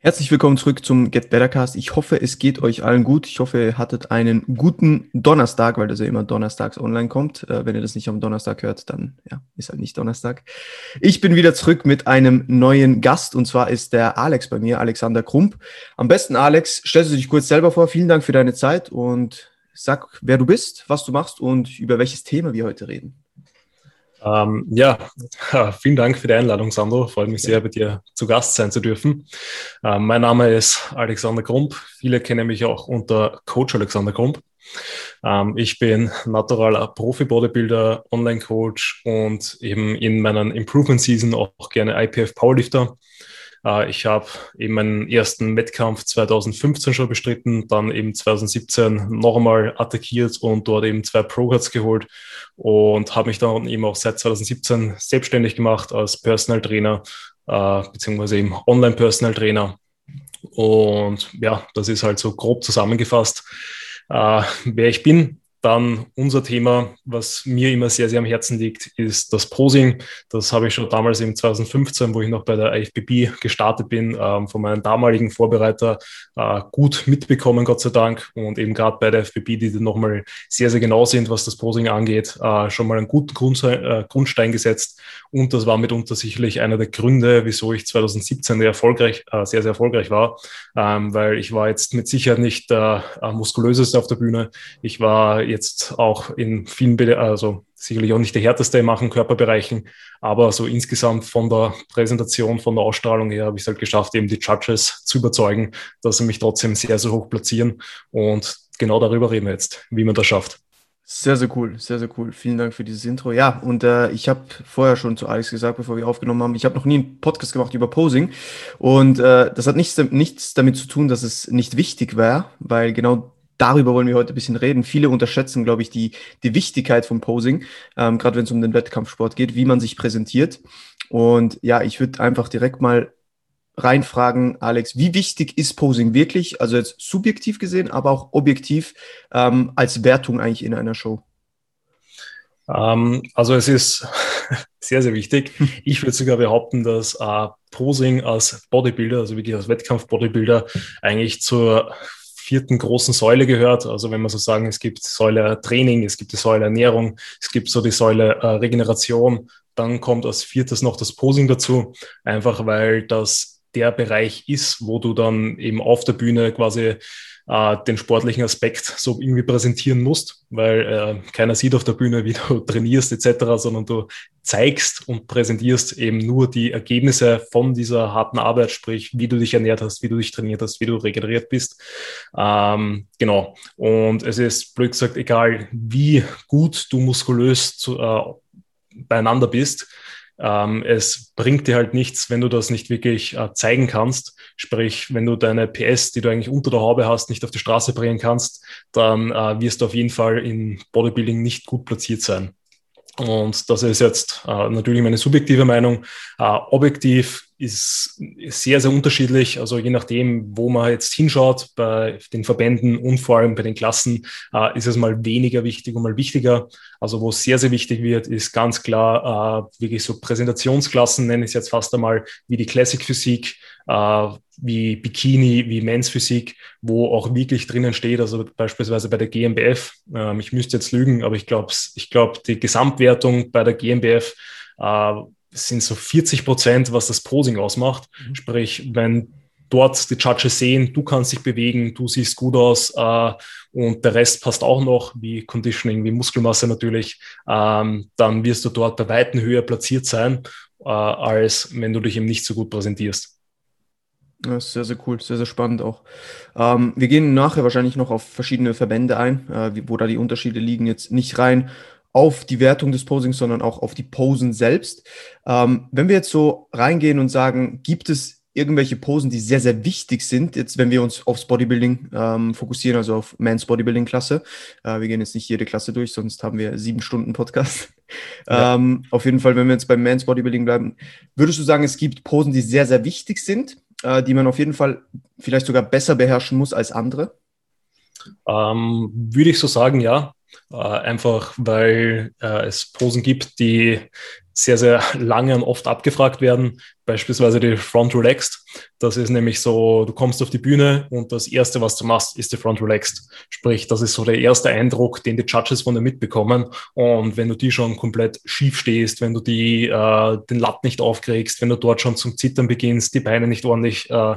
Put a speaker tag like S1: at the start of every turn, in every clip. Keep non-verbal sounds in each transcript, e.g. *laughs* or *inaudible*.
S1: Herzlich willkommen zurück zum Get Better Cast. Ich hoffe, es geht euch allen gut. Ich hoffe, ihr hattet einen guten Donnerstag, weil das ja immer donnerstags online kommt. Äh, wenn ihr das nicht am Donnerstag hört, dann ja, ist halt nicht Donnerstag. Ich bin wieder zurück mit einem neuen Gast und zwar ist der Alex bei mir, Alexander Krump. Am besten, Alex, stellst du dich kurz selber vor. Vielen Dank für deine Zeit und sag, wer du bist, was du machst und über welches Thema wir heute reden.
S2: Ähm, ja, *laughs* vielen Dank für die Einladung, Sandro. Freut mich sehr, bei dir zu Gast sein zu dürfen. Ähm, mein Name ist Alexander Grump. Viele kennen mich auch unter Coach Alexander Grump. Ähm, ich bin naturaler Profi-Bodybuilder, Online-Coach und eben in meinen Improvement Season auch gerne IPF Powerlifter. Äh, ich habe eben meinen ersten Wettkampf 2015 schon bestritten, dann eben 2017 noch einmal attackiert und dort eben zwei Pro-Cards geholt und habe mich dann eben auch seit 2017 selbstständig gemacht als Personal Trainer äh, beziehungsweise eben Online Personal Trainer. Und ja, das ist halt so grob zusammengefasst, äh, wer ich bin. Dann unser Thema, was mir immer sehr, sehr am Herzen liegt, ist das Posing. Das habe ich schon damals im 2015, wo ich noch bei der IFBB gestartet bin, ähm, von meinem damaligen Vorbereiter äh, gut mitbekommen, Gott sei Dank. Und eben gerade bei der IFBB, die nochmal sehr, sehr genau sind, was das Posing angeht, äh, schon mal einen guten Grundstein, äh, Grundstein gesetzt. Und das war mitunter sicherlich einer der Gründe, wieso ich 2017 sehr erfolgreich, sehr, sehr erfolgreich war, ähm, weil ich war jetzt mit Sicherheit nicht der muskulöseste auf der Bühne. Ich war jetzt auch in vielen, Be also sicherlich auch nicht der härteste in manchen Körperbereichen, aber so insgesamt von der Präsentation, von der Ausstrahlung her habe ich es halt geschafft, eben die Judges zu überzeugen, dass sie mich trotzdem sehr, sehr hoch platzieren. Und genau darüber reden wir jetzt, wie man das schafft.
S1: Sehr, sehr cool, sehr, sehr cool. Vielen Dank für dieses Intro. Ja, und äh, ich habe vorher schon zu Alex gesagt, bevor wir aufgenommen haben, ich habe noch nie einen Podcast gemacht über Posing. Und äh, das hat nichts, nichts damit zu tun, dass es nicht wichtig wäre, weil genau darüber wollen wir heute ein bisschen reden. Viele unterschätzen, glaube ich, die, die Wichtigkeit vom Posing, ähm, gerade wenn es um den Wettkampfsport geht, wie man sich präsentiert. Und ja, ich würde einfach direkt mal reinfragen, Alex, wie wichtig ist Posing wirklich, also jetzt subjektiv gesehen, aber auch objektiv ähm, als Wertung eigentlich in einer Show?
S2: Ähm, also es ist *laughs* sehr, sehr wichtig. *laughs* Ich würde sogar behaupten, dass äh, Posing als Bodybuilder, also wirklich als Wettkampf-Bodybuilder, eigentlich zur vierten großen Säule gehört. Also wenn man so sagen, es gibt Säule Training, es gibt die Säule Ernährung, es gibt so die Säule äh, Regeneration, dann kommt als viertes noch das Posing dazu, einfach weil das der Bereich ist, wo du dann eben auf der Bühne quasi äh, den sportlichen Aspekt so irgendwie präsentieren musst, weil äh, keiner sieht auf der Bühne, wie du *laughs* trainierst etc., sondern du zeigst und präsentierst eben nur die Ergebnisse von dieser harten Arbeit, sprich, wie du dich ernährt hast, wie du dich trainiert hast, wie du regeneriert bist. Ähm, genau. Und es ist, blöd gesagt, egal, wie gut du muskulös zu, äh, beieinander bist, ähm, es bringt dir halt nichts, wenn du das nicht wirklich äh, zeigen kannst. Sprich, wenn du deine PS, die du eigentlich unter der Haube hast, nicht auf die Straße bringen kannst, dann äh, wirst du auf jeden Fall in Bodybuilding nicht gut platziert sein. Und das ist jetzt äh, natürlich meine subjektive Meinung. Äh, objektiv ist sehr, sehr unterschiedlich. Also je nachdem, wo man jetzt hinschaut, bei den Verbänden und vor allem bei den Klassen, äh, ist es mal weniger wichtig und mal wichtiger. Also wo es sehr, sehr wichtig wird, ist ganz klar äh, wirklich so Präsentationsklassen, nenne ich es jetzt fast einmal, wie die Classic Physik, äh, wie Bikini, wie Men's Physik, wo auch wirklich drinnen steht, also beispielsweise bei der GmbF, ähm, ich müsste jetzt lügen, aber ich glaube, ich glaube, die Gesamtwertung bei der GmbF äh, sind so 40 Prozent, was das Posing ausmacht. Mhm. Sprich, wenn dort die Judges sehen, du kannst dich bewegen, du siehst gut aus äh, und der Rest passt auch noch, wie Conditioning, wie Muskelmasse natürlich, ähm, dann wirst du dort bei Weitem höher platziert sein, äh, als wenn du dich eben nicht so gut präsentierst.
S1: Das ist sehr, sehr cool, sehr, sehr spannend auch. Ähm, wir gehen nachher wahrscheinlich noch auf verschiedene Verbände ein, äh, wo da die Unterschiede liegen, jetzt nicht rein auf die Wertung des Posings, sondern auch auf die Posen selbst. Ähm, wenn wir jetzt so reingehen und sagen, gibt es irgendwelche Posen, die sehr, sehr wichtig sind, jetzt wenn wir uns aufs Bodybuilding ähm, fokussieren, also auf Mans Bodybuilding Klasse. Äh, wir gehen jetzt nicht jede Klasse durch, sonst haben wir sieben Stunden Podcast. *laughs* Ja. Ähm, auf jeden Fall, wenn wir jetzt beim Mans Bodybuilding bleiben, würdest du sagen, es gibt Posen, die sehr, sehr wichtig sind, äh, die man auf jeden Fall vielleicht sogar besser beherrschen muss als andere?
S2: Ähm, würde ich so sagen, ja. Äh, einfach weil äh, es Posen gibt, die sehr, sehr lange und oft abgefragt werden. Beispielsweise die Front Relaxed. Das ist nämlich so, du kommst auf die Bühne und das Erste, was du machst, ist die Front Relaxed. Sprich, das ist so der erste Eindruck, den die Judges von dir mitbekommen. Und wenn du die schon komplett schief stehst, wenn du die, äh, den Latt nicht aufkriegst, wenn du dort schon zum Zittern beginnst, die Beine nicht ordentlich äh,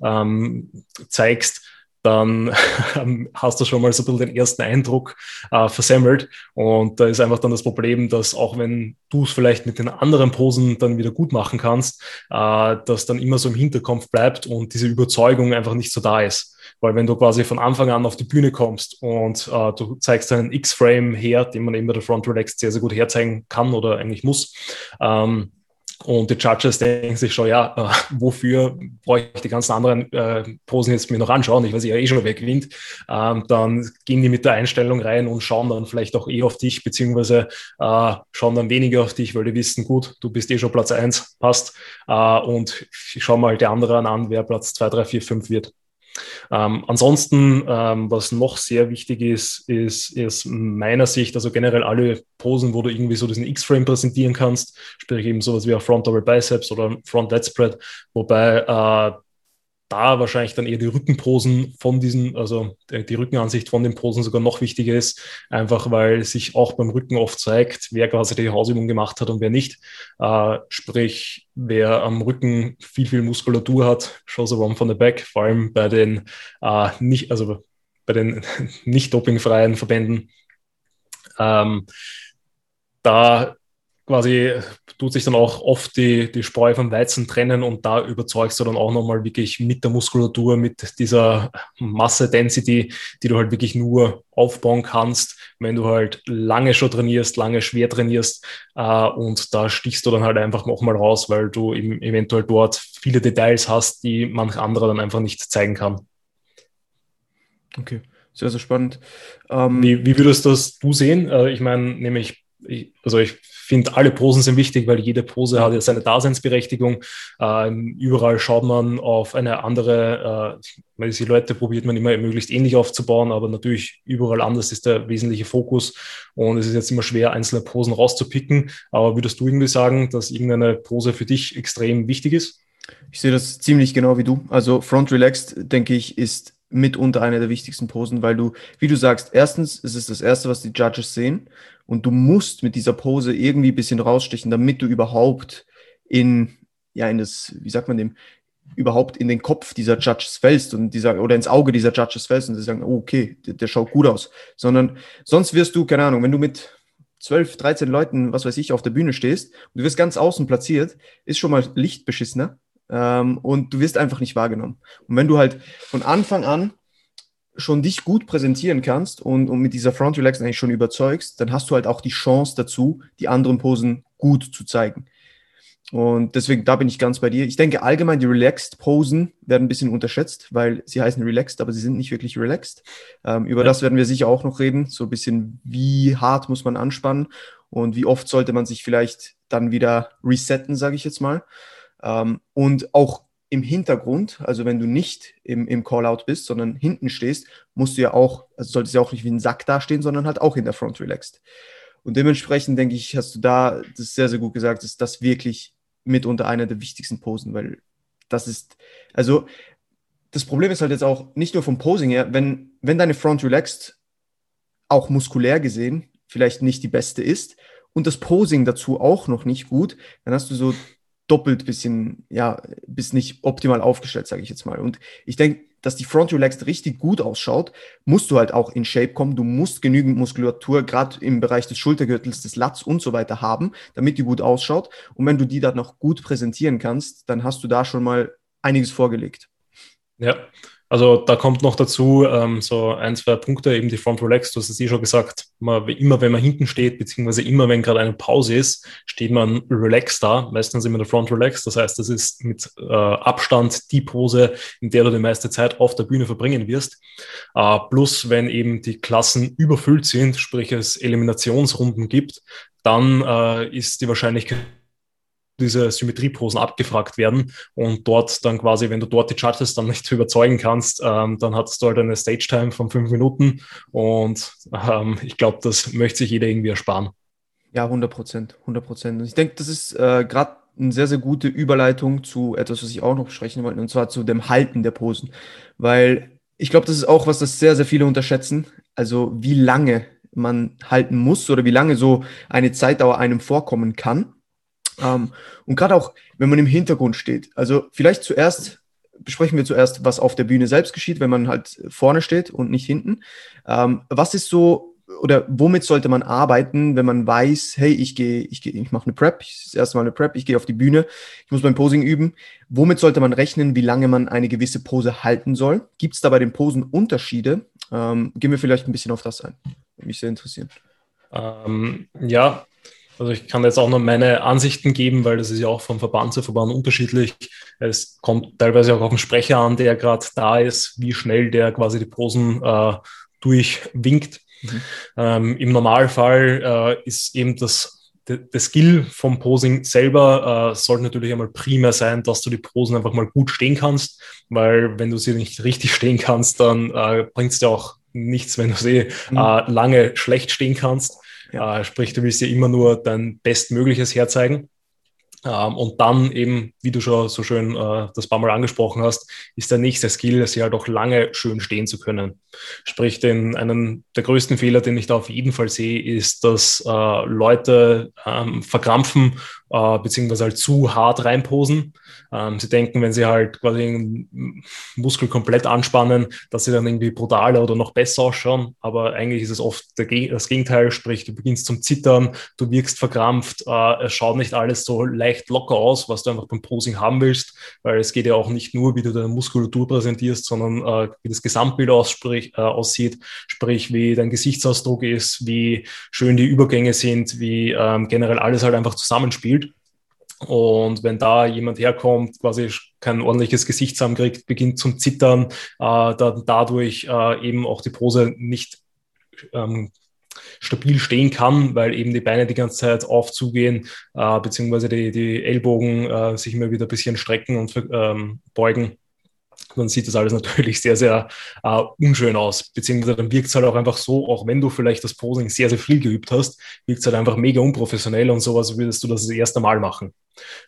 S2: ähm, zeigst, dann *laughs* hast du schon mal so ein bisschen den ersten Eindruck äh, versemmelt. Und da ist einfach dann das Problem, dass auch wenn du es vielleicht mit den anderen Posen dann wieder gut machen kannst, äh, dass dann immer so im Hinterkopf bleibt und diese Überzeugung einfach nicht so da ist. Weil wenn du quasi von Anfang an auf die Bühne kommst und äh, du zeigst einen X-Frame her, den man eben bei der Front Relaxed sehr, sehr gut herzeigen kann oder eigentlich muss, ähm, und die Judges denken sich schon, ja, äh, wofür brauche ich die ganzen anderen äh, Posen jetzt mir noch anschauen? Ich weiß ja eh schon, wer gewinnt. Ähm, dann gehen die mit der Einstellung rein und schauen dann vielleicht auch eh auf dich, beziehungsweise äh, schauen dann weniger auf dich, weil die wissen, gut, du bist eh schon Platz 1, passt. Äh, und ich schaue mal die anderen an, wer Platz 2, 3, 4, 5 wird. Ähm, ansonsten, ähm, was noch sehr wichtig ist, ist, ist meiner Sicht, also generell alle Posen, wo du irgendwie so diesen X-Frame präsentieren kannst, sprich eben sowas wie ein Front Double Biceps oder Front Dead Spread, wobei äh, da wahrscheinlich dann eher die Rückenposen von diesen, also die Rückenansicht von den Posen sogar noch wichtiger ist, einfach weil sich auch beim Rücken oft zeigt, wer quasi die Hausübung gemacht hat und wer nicht. Äh, sprich, wer am Rücken viel, viel Muskulatur hat, shows a one from the back, vor allem bei den äh, nicht, also bei den *laughs* nicht dopingfreien Verbänden. Ähm, da quasi tut sich dann auch oft die, die Spreu vom Weizen trennen und da überzeugst du dann auch nochmal wirklich mit der Muskulatur, mit dieser Masse-Density, die du halt wirklich nur aufbauen kannst, wenn du halt lange schon trainierst, lange schwer trainierst äh, und da stichst du dann halt einfach nochmal raus, weil du eben eventuell dort viele Details hast, die manch anderer dann einfach nicht zeigen kann.
S1: Okay, sehr, sehr spannend.
S2: Ähm, wie, wie würdest das du sehen? Äh, ich meine, nämlich, ich, also ich finde, alle Posen sind wichtig, weil jede Pose hat ja seine Daseinsberechtigung. Ähm, überall schaut man auf eine andere, äh, die Leute probiert man immer möglichst ähnlich aufzubauen, aber natürlich überall anders ist der wesentliche Fokus und es ist jetzt immer schwer, einzelne Posen rauszupicken. Aber würdest du irgendwie sagen, dass irgendeine Pose für dich extrem wichtig ist?
S1: Ich sehe das ziemlich genau wie du. Also Front Relaxed, denke ich, ist mitunter eine der wichtigsten Posen, weil du, wie du sagst, erstens, es ist das Erste, was die Judges sehen und du musst mit dieser Pose irgendwie ein bisschen rausstechen, damit du überhaupt in, ja, in das, wie sagt man dem, überhaupt in den Kopf dieser Judges fällst und dieser, oder ins Auge dieser Judges fällst und sie sagen, oh, okay, der, der schaut gut aus. Sondern sonst wirst du, keine Ahnung, wenn du mit 12, 13 Leuten, was weiß ich, auf der Bühne stehst und du wirst ganz außen platziert, ist schon mal lichtbeschissener ähm, und du wirst einfach nicht wahrgenommen. Und wenn du halt von Anfang an schon dich gut präsentieren kannst und, und mit dieser Front Relax eigentlich schon überzeugst, dann hast du halt auch die Chance dazu, die anderen Posen gut zu zeigen. Und deswegen, da bin ich ganz bei dir. Ich denke allgemein, die Relaxed Posen werden ein bisschen unterschätzt, weil sie heißen Relaxed, aber sie sind nicht wirklich relaxed. Ähm, über ja. das werden wir sicher auch noch reden. So ein bisschen, wie hart muss man anspannen und wie oft sollte man sich vielleicht dann wieder resetten, sage ich jetzt mal. Ähm, und auch im Hintergrund, also wenn du nicht im, im Callout bist, sondern hinten stehst, musst du ja auch, also solltest du ja auch nicht wie ein Sack dastehen, sondern halt auch in der Front relaxed. Und dementsprechend denke ich, hast du da das sehr, sehr gut gesagt, ist das wirklich mitunter einer der wichtigsten Posen, weil das ist, also das Problem ist halt jetzt auch nicht nur vom Posing her, wenn, wenn deine Front relaxed auch muskulär gesehen vielleicht nicht die beste ist und das Posing dazu auch noch nicht gut, dann hast du so doppelt bisschen, ja, bist nicht optimal aufgestellt, sage ich jetzt mal. Und ich denke, dass die Front Relaxed richtig gut ausschaut, musst du halt auch in Shape kommen. Du musst genügend Muskulatur, gerade im Bereich des Schultergürtels, des Lats und so weiter haben, damit die gut ausschaut. Und wenn du die dann noch gut präsentieren kannst, dann hast du da schon mal einiges vorgelegt.
S2: Ja, also da kommt noch dazu ähm, so ein, zwei Punkte, eben die Front Relax, du hast es eh schon gesagt, man, immer wenn man hinten steht, beziehungsweise immer wenn gerade eine Pause ist, steht man relaxed da, meistens immer der Front Relax, das heißt, das ist mit äh, Abstand die Pose, in der du die meiste Zeit auf der Bühne verbringen wirst. Äh, plus, wenn eben die Klassen überfüllt sind, sprich es Eliminationsrunden gibt, dann äh, ist die Wahrscheinlichkeit diese Symmetrieposen abgefragt werden und dort dann quasi, wenn du dort die Judges dann nicht *laughs* überzeugen kannst, ähm, dann hattest du halt eine Stage-Time von fünf Minuten und ähm, ich glaube, das möchte sich jeder irgendwie ersparen.
S1: Ja, 100 Prozent, 100 Prozent. Und ich denke, das ist äh, gerade eine sehr, sehr gute Überleitung zu etwas, was ich auch noch besprechen wollte, und zwar zu dem Halten der Posen. Weil ich glaube, das ist auch was, das sehr, sehr viele unterschätzen. Also wie lange man halten muss oder wie lange so eine Zeitdauer einem vorkommen kann. Ähm, und gerade auch, wenn man im Hintergrund steht. Also vielleicht zuerst besprechen wir zuerst, was auf der Bühne selbst geschieht, wenn man halt vorne steht und nicht hinten. Ähm, was ist so oder womit sollte man arbeiten, wenn man weiß, hey, ich gehe, ich gehe, ich mache eine Prep, ich, das erste Mal eine Prep, ich gehe auf die Bühne, ich muss mein Posing üben. Womit sollte man rechnen, wie lange man eine gewisse Pose halten soll? Gibt es da bei den Posen Unterschiede? Ähm, gehen wir vielleicht ein bisschen auf das ein. Würde mich sehr interessieren.
S2: Ähm, ja, also ich kann jetzt auch noch meine Ansichten geben, weil das ist ja auch vom Verband zu Verband unterschiedlich. Es kommt teilweise auch auf den Sprecher an, der gerade da ist, wie schnell der quasi die Posen äh, durchwinkt. Mhm. Ähm, Im Normalfall äh, ist eben das der Skill vom Posing selber äh, sollte natürlich einmal primär sein, dass du die Posen einfach mal gut stehen kannst, weil wenn du sie nicht richtig stehen kannst, dann äh, bringt es dir auch nichts, wenn du sie mhm. äh, lange schlecht stehen kannst. Ja. Äh, sprich, du willst ja immer nur dein Bestmögliches herzeigen. Ähm, und dann eben, wie du schon so schön äh, das paar Mal angesprochen hast, ist der nächste Skill, sie halt auch lange schön stehen zu können. Sprich, den, einen der größten Fehler, den ich da auf jeden Fall sehe, ist, dass äh, Leute ähm, verkrampfen äh, beziehungsweise halt zu hart reinposen. Ähm, sie denken, wenn sie halt quasi den Muskel komplett anspannen, dass sie dann irgendwie brutaler oder noch besser ausschauen. Aber eigentlich ist es oft der, das Gegenteil, sprich, du beginnst zum Zittern, du wirkst verkrampft, äh, es schaut nicht alles so leicht locker aus, was du einfach beim Posing haben willst, weil es geht ja auch nicht nur, wie du deine Muskulatur präsentierst, sondern äh, wie das Gesamtbild äh, aussieht, sprich, wie dein Gesichtsausdruck ist, wie schön die Übergänge sind, wie ähm, generell alles halt einfach zusammenspielt. Und wenn da jemand herkommt, quasi kein ordentliches Gesicht zusammenkriegt, beginnt zum Zittern, äh, dann dadurch äh, eben auch die Pose nicht ähm, stabil stehen kann, weil eben die Beine die ganze Zeit aufzugehen, äh, beziehungsweise die, die Ellbogen äh, sich immer wieder ein bisschen strecken und ähm, beugen dann sieht das alles natürlich sehr, sehr äh, unschön aus. Beziehungsweise dann wirkt es halt auch einfach so, auch wenn du vielleicht das Posing sehr, sehr viel geübt hast, wirkt es halt einfach mega unprofessionell und sowas würdest du das das erste Mal machen.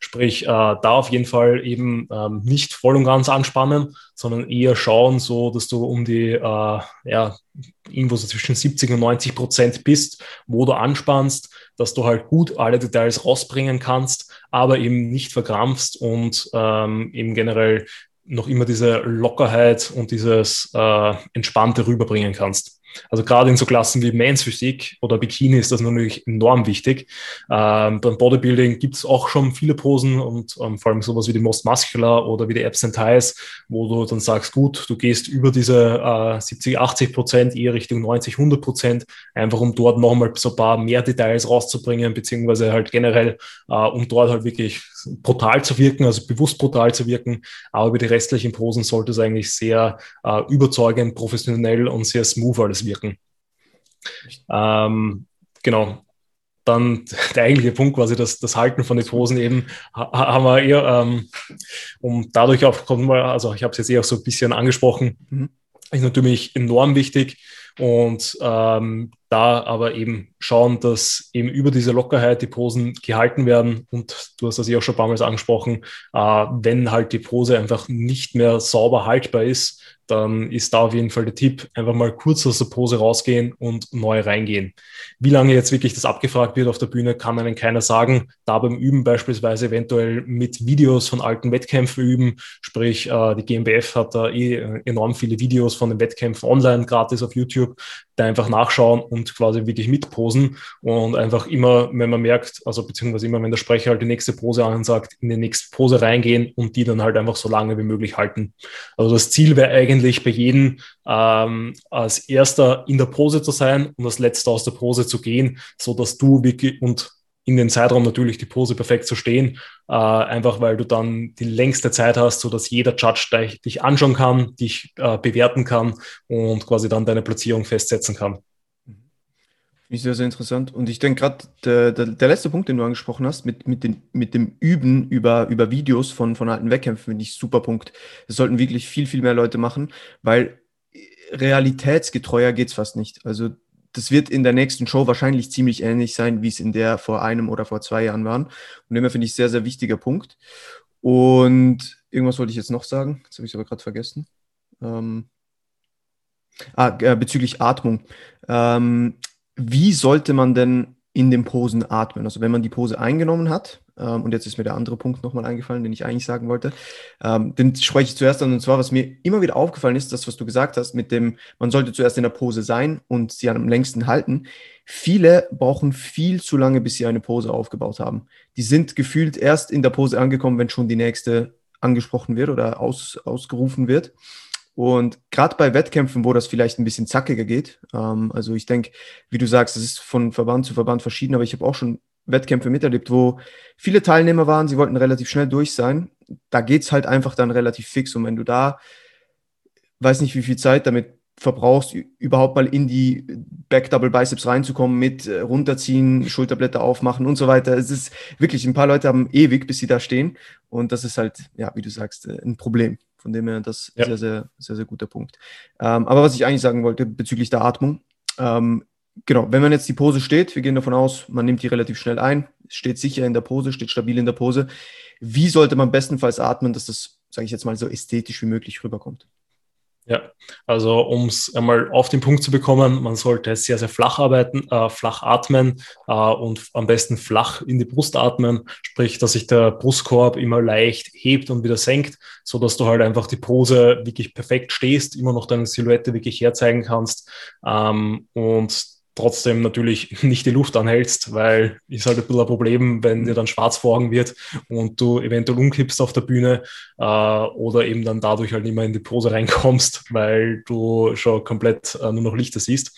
S2: Sprich, äh, da auf jeden Fall eben ähm, nicht voll und ganz anspannen, sondern eher schauen, so dass du um die, äh, ja, irgendwo so zwischen 70 und 90 Prozent bist, wo du anspannst, dass du halt gut alle Details rausbringen kannst, aber eben nicht verkrampfst und ähm, eben generell noch immer diese Lockerheit und dieses äh, Entspannte rüberbringen kannst. Also gerade in so Klassen wie Men's Physik oder Bikini ist das natürlich enorm wichtig. Ähm, beim Bodybuilding gibt es auch schon viele Posen und ähm, vor allem sowas wie die Most Muscular oder wie die Absent Ties, wo du dann sagst, gut, du gehst über diese äh, 70, 80 Prozent eher Richtung 90, 100 Prozent, einfach um dort nochmal so ein paar mehr Details rauszubringen, beziehungsweise halt generell, äh, um dort halt wirklich brutal zu wirken, also bewusst brutal zu wirken. Aber über die restlichen Posen sollte es eigentlich sehr äh, überzeugend, professionell und sehr smooth alles wirken. Ähm, genau. Dann *laughs* der eigentliche Punkt quasi, das, das Halten von den Posen eben, haben wir eher, ähm, um dadurch auch, also ich habe es jetzt eher auch so ein bisschen angesprochen, mhm. ist natürlich enorm wichtig und ähm, da aber eben schauen, dass eben über diese Lockerheit die Posen gehalten werden. Und du hast das ja auch schon ein paar Mal angesprochen, äh, wenn halt die Pose einfach nicht mehr sauber haltbar ist, dann ist da auf jeden Fall der Tipp, einfach mal kurz aus der Pose rausgehen und neu reingehen. Wie lange jetzt wirklich das abgefragt wird auf der Bühne, kann einem keiner sagen. Da beim Üben beispielsweise eventuell mit Videos von alten Wettkämpfen üben, sprich äh, die GmbF hat da eh enorm viele Videos von den Wettkämpfen online gratis auf YouTube, da einfach nachschauen und quasi wirklich mitposen und einfach immer, wenn man merkt, also beziehungsweise immer, wenn der Sprecher halt die nächste Pose ansagt, in die nächste Pose reingehen und die dann halt einfach so lange wie möglich halten. Also das Ziel wäre eigentlich bei jedem ähm, als erster in der Pose zu sein und als letzter aus der Pose zu gehen, so dass du wirklich und in den Zeitraum natürlich die Pose perfekt zu stehen, äh, einfach weil du dann die längste Zeit hast, so dass jeder Judge dich, dich anschauen kann, dich äh, bewerten kann und quasi dann deine Platzierung festsetzen kann.
S1: Ist sehr, sehr interessant. Und ich denke gerade, der, der, der, letzte Punkt, den du angesprochen hast, mit, mit, den, mit dem Üben über, über Videos von, von alten Wettkämpfen, finde ich super Punkt. Das sollten wirklich viel, viel mehr Leute machen, weil realitätsgetreuer geht es fast nicht. Also das wird in der nächsten Show wahrscheinlich ziemlich ähnlich sein, wie es in der vor einem oder vor zwei Jahren waren. Und immer finde ich sehr, sehr wichtiger Punkt. Und irgendwas wollte ich jetzt noch sagen. Jetzt habe ich es aber gerade vergessen. Ähm, ah, äh, bezüglich Atmung. Ähm, wie sollte man denn in den Posen atmen? Also wenn man die Pose eingenommen hat, ähm, und jetzt ist mir der andere Punkt nochmal eingefallen, den ich eigentlich sagen wollte, ähm, den spreche ich zuerst an. Und zwar, was mir immer wieder aufgefallen ist, das, was du gesagt hast, mit dem, man sollte zuerst in der Pose sein und sie am längsten halten. Viele brauchen viel zu lange, bis sie eine Pose aufgebaut haben. Die sind gefühlt erst in der Pose angekommen, wenn schon die nächste angesprochen wird oder aus, ausgerufen wird. Und gerade bei Wettkämpfen, wo das vielleicht ein bisschen zackiger geht, ähm, also ich denke, wie du sagst, es ist von Verband zu Verband verschieden, aber ich habe auch schon Wettkämpfe miterlebt, wo viele Teilnehmer waren, sie wollten relativ schnell durch sein. Da geht es halt einfach dann relativ fix. Und wenn du da, weiß nicht, wie viel Zeit damit verbrauchst, überhaupt mal in die Back Double Biceps reinzukommen mit äh, runterziehen, Schulterblätter aufmachen und so weiter. Es ist wirklich, ein paar Leute haben ewig, bis sie da stehen. Und das ist halt, ja, wie du sagst, äh, ein Problem. Von dem her, das ja. sehr, sehr, sehr, sehr guter Punkt. Ähm, aber was ich eigentlich sagen wollte bezüglich der Atmung, ähm, genau, wenn man jetzt die Pose steht, wir gehen davon aus, man nimmt die relativ schnell ein, steht sicher in der Pose, steht stabil in der Pose. Wie sollte man bestenfalls atmen, dass das, sage ich jetzt mal, so ästhetisch wie möglich rüberkommt?
S2: Ja, also um es einmal auf den Punkt zu bekommen, man sollte sehr, sehr flach arbeiten, äh, flach atmen äh, und am besten flach in die Brust atmen, sprich, dass sich der Brustkorb immer leicht hebt und wieder senkt, so dass du halt einfach die Pose wirklich perfekt stehst, immer noch deine Silhouette wirklich herzeigen kannst ähm, und trotzdem natürlich *laughs* nicht die Luft anhältst, weil ist halt ein bisschen ein Problem, wenn dir dann schwarz vor Augen wird und du eventuell umkippst auf der Bühne äh, oder eben dann dadurch halt mehr in die Pose reinkommst, *laughs* weil du schon komplett äh, nur noch Lichter siehst.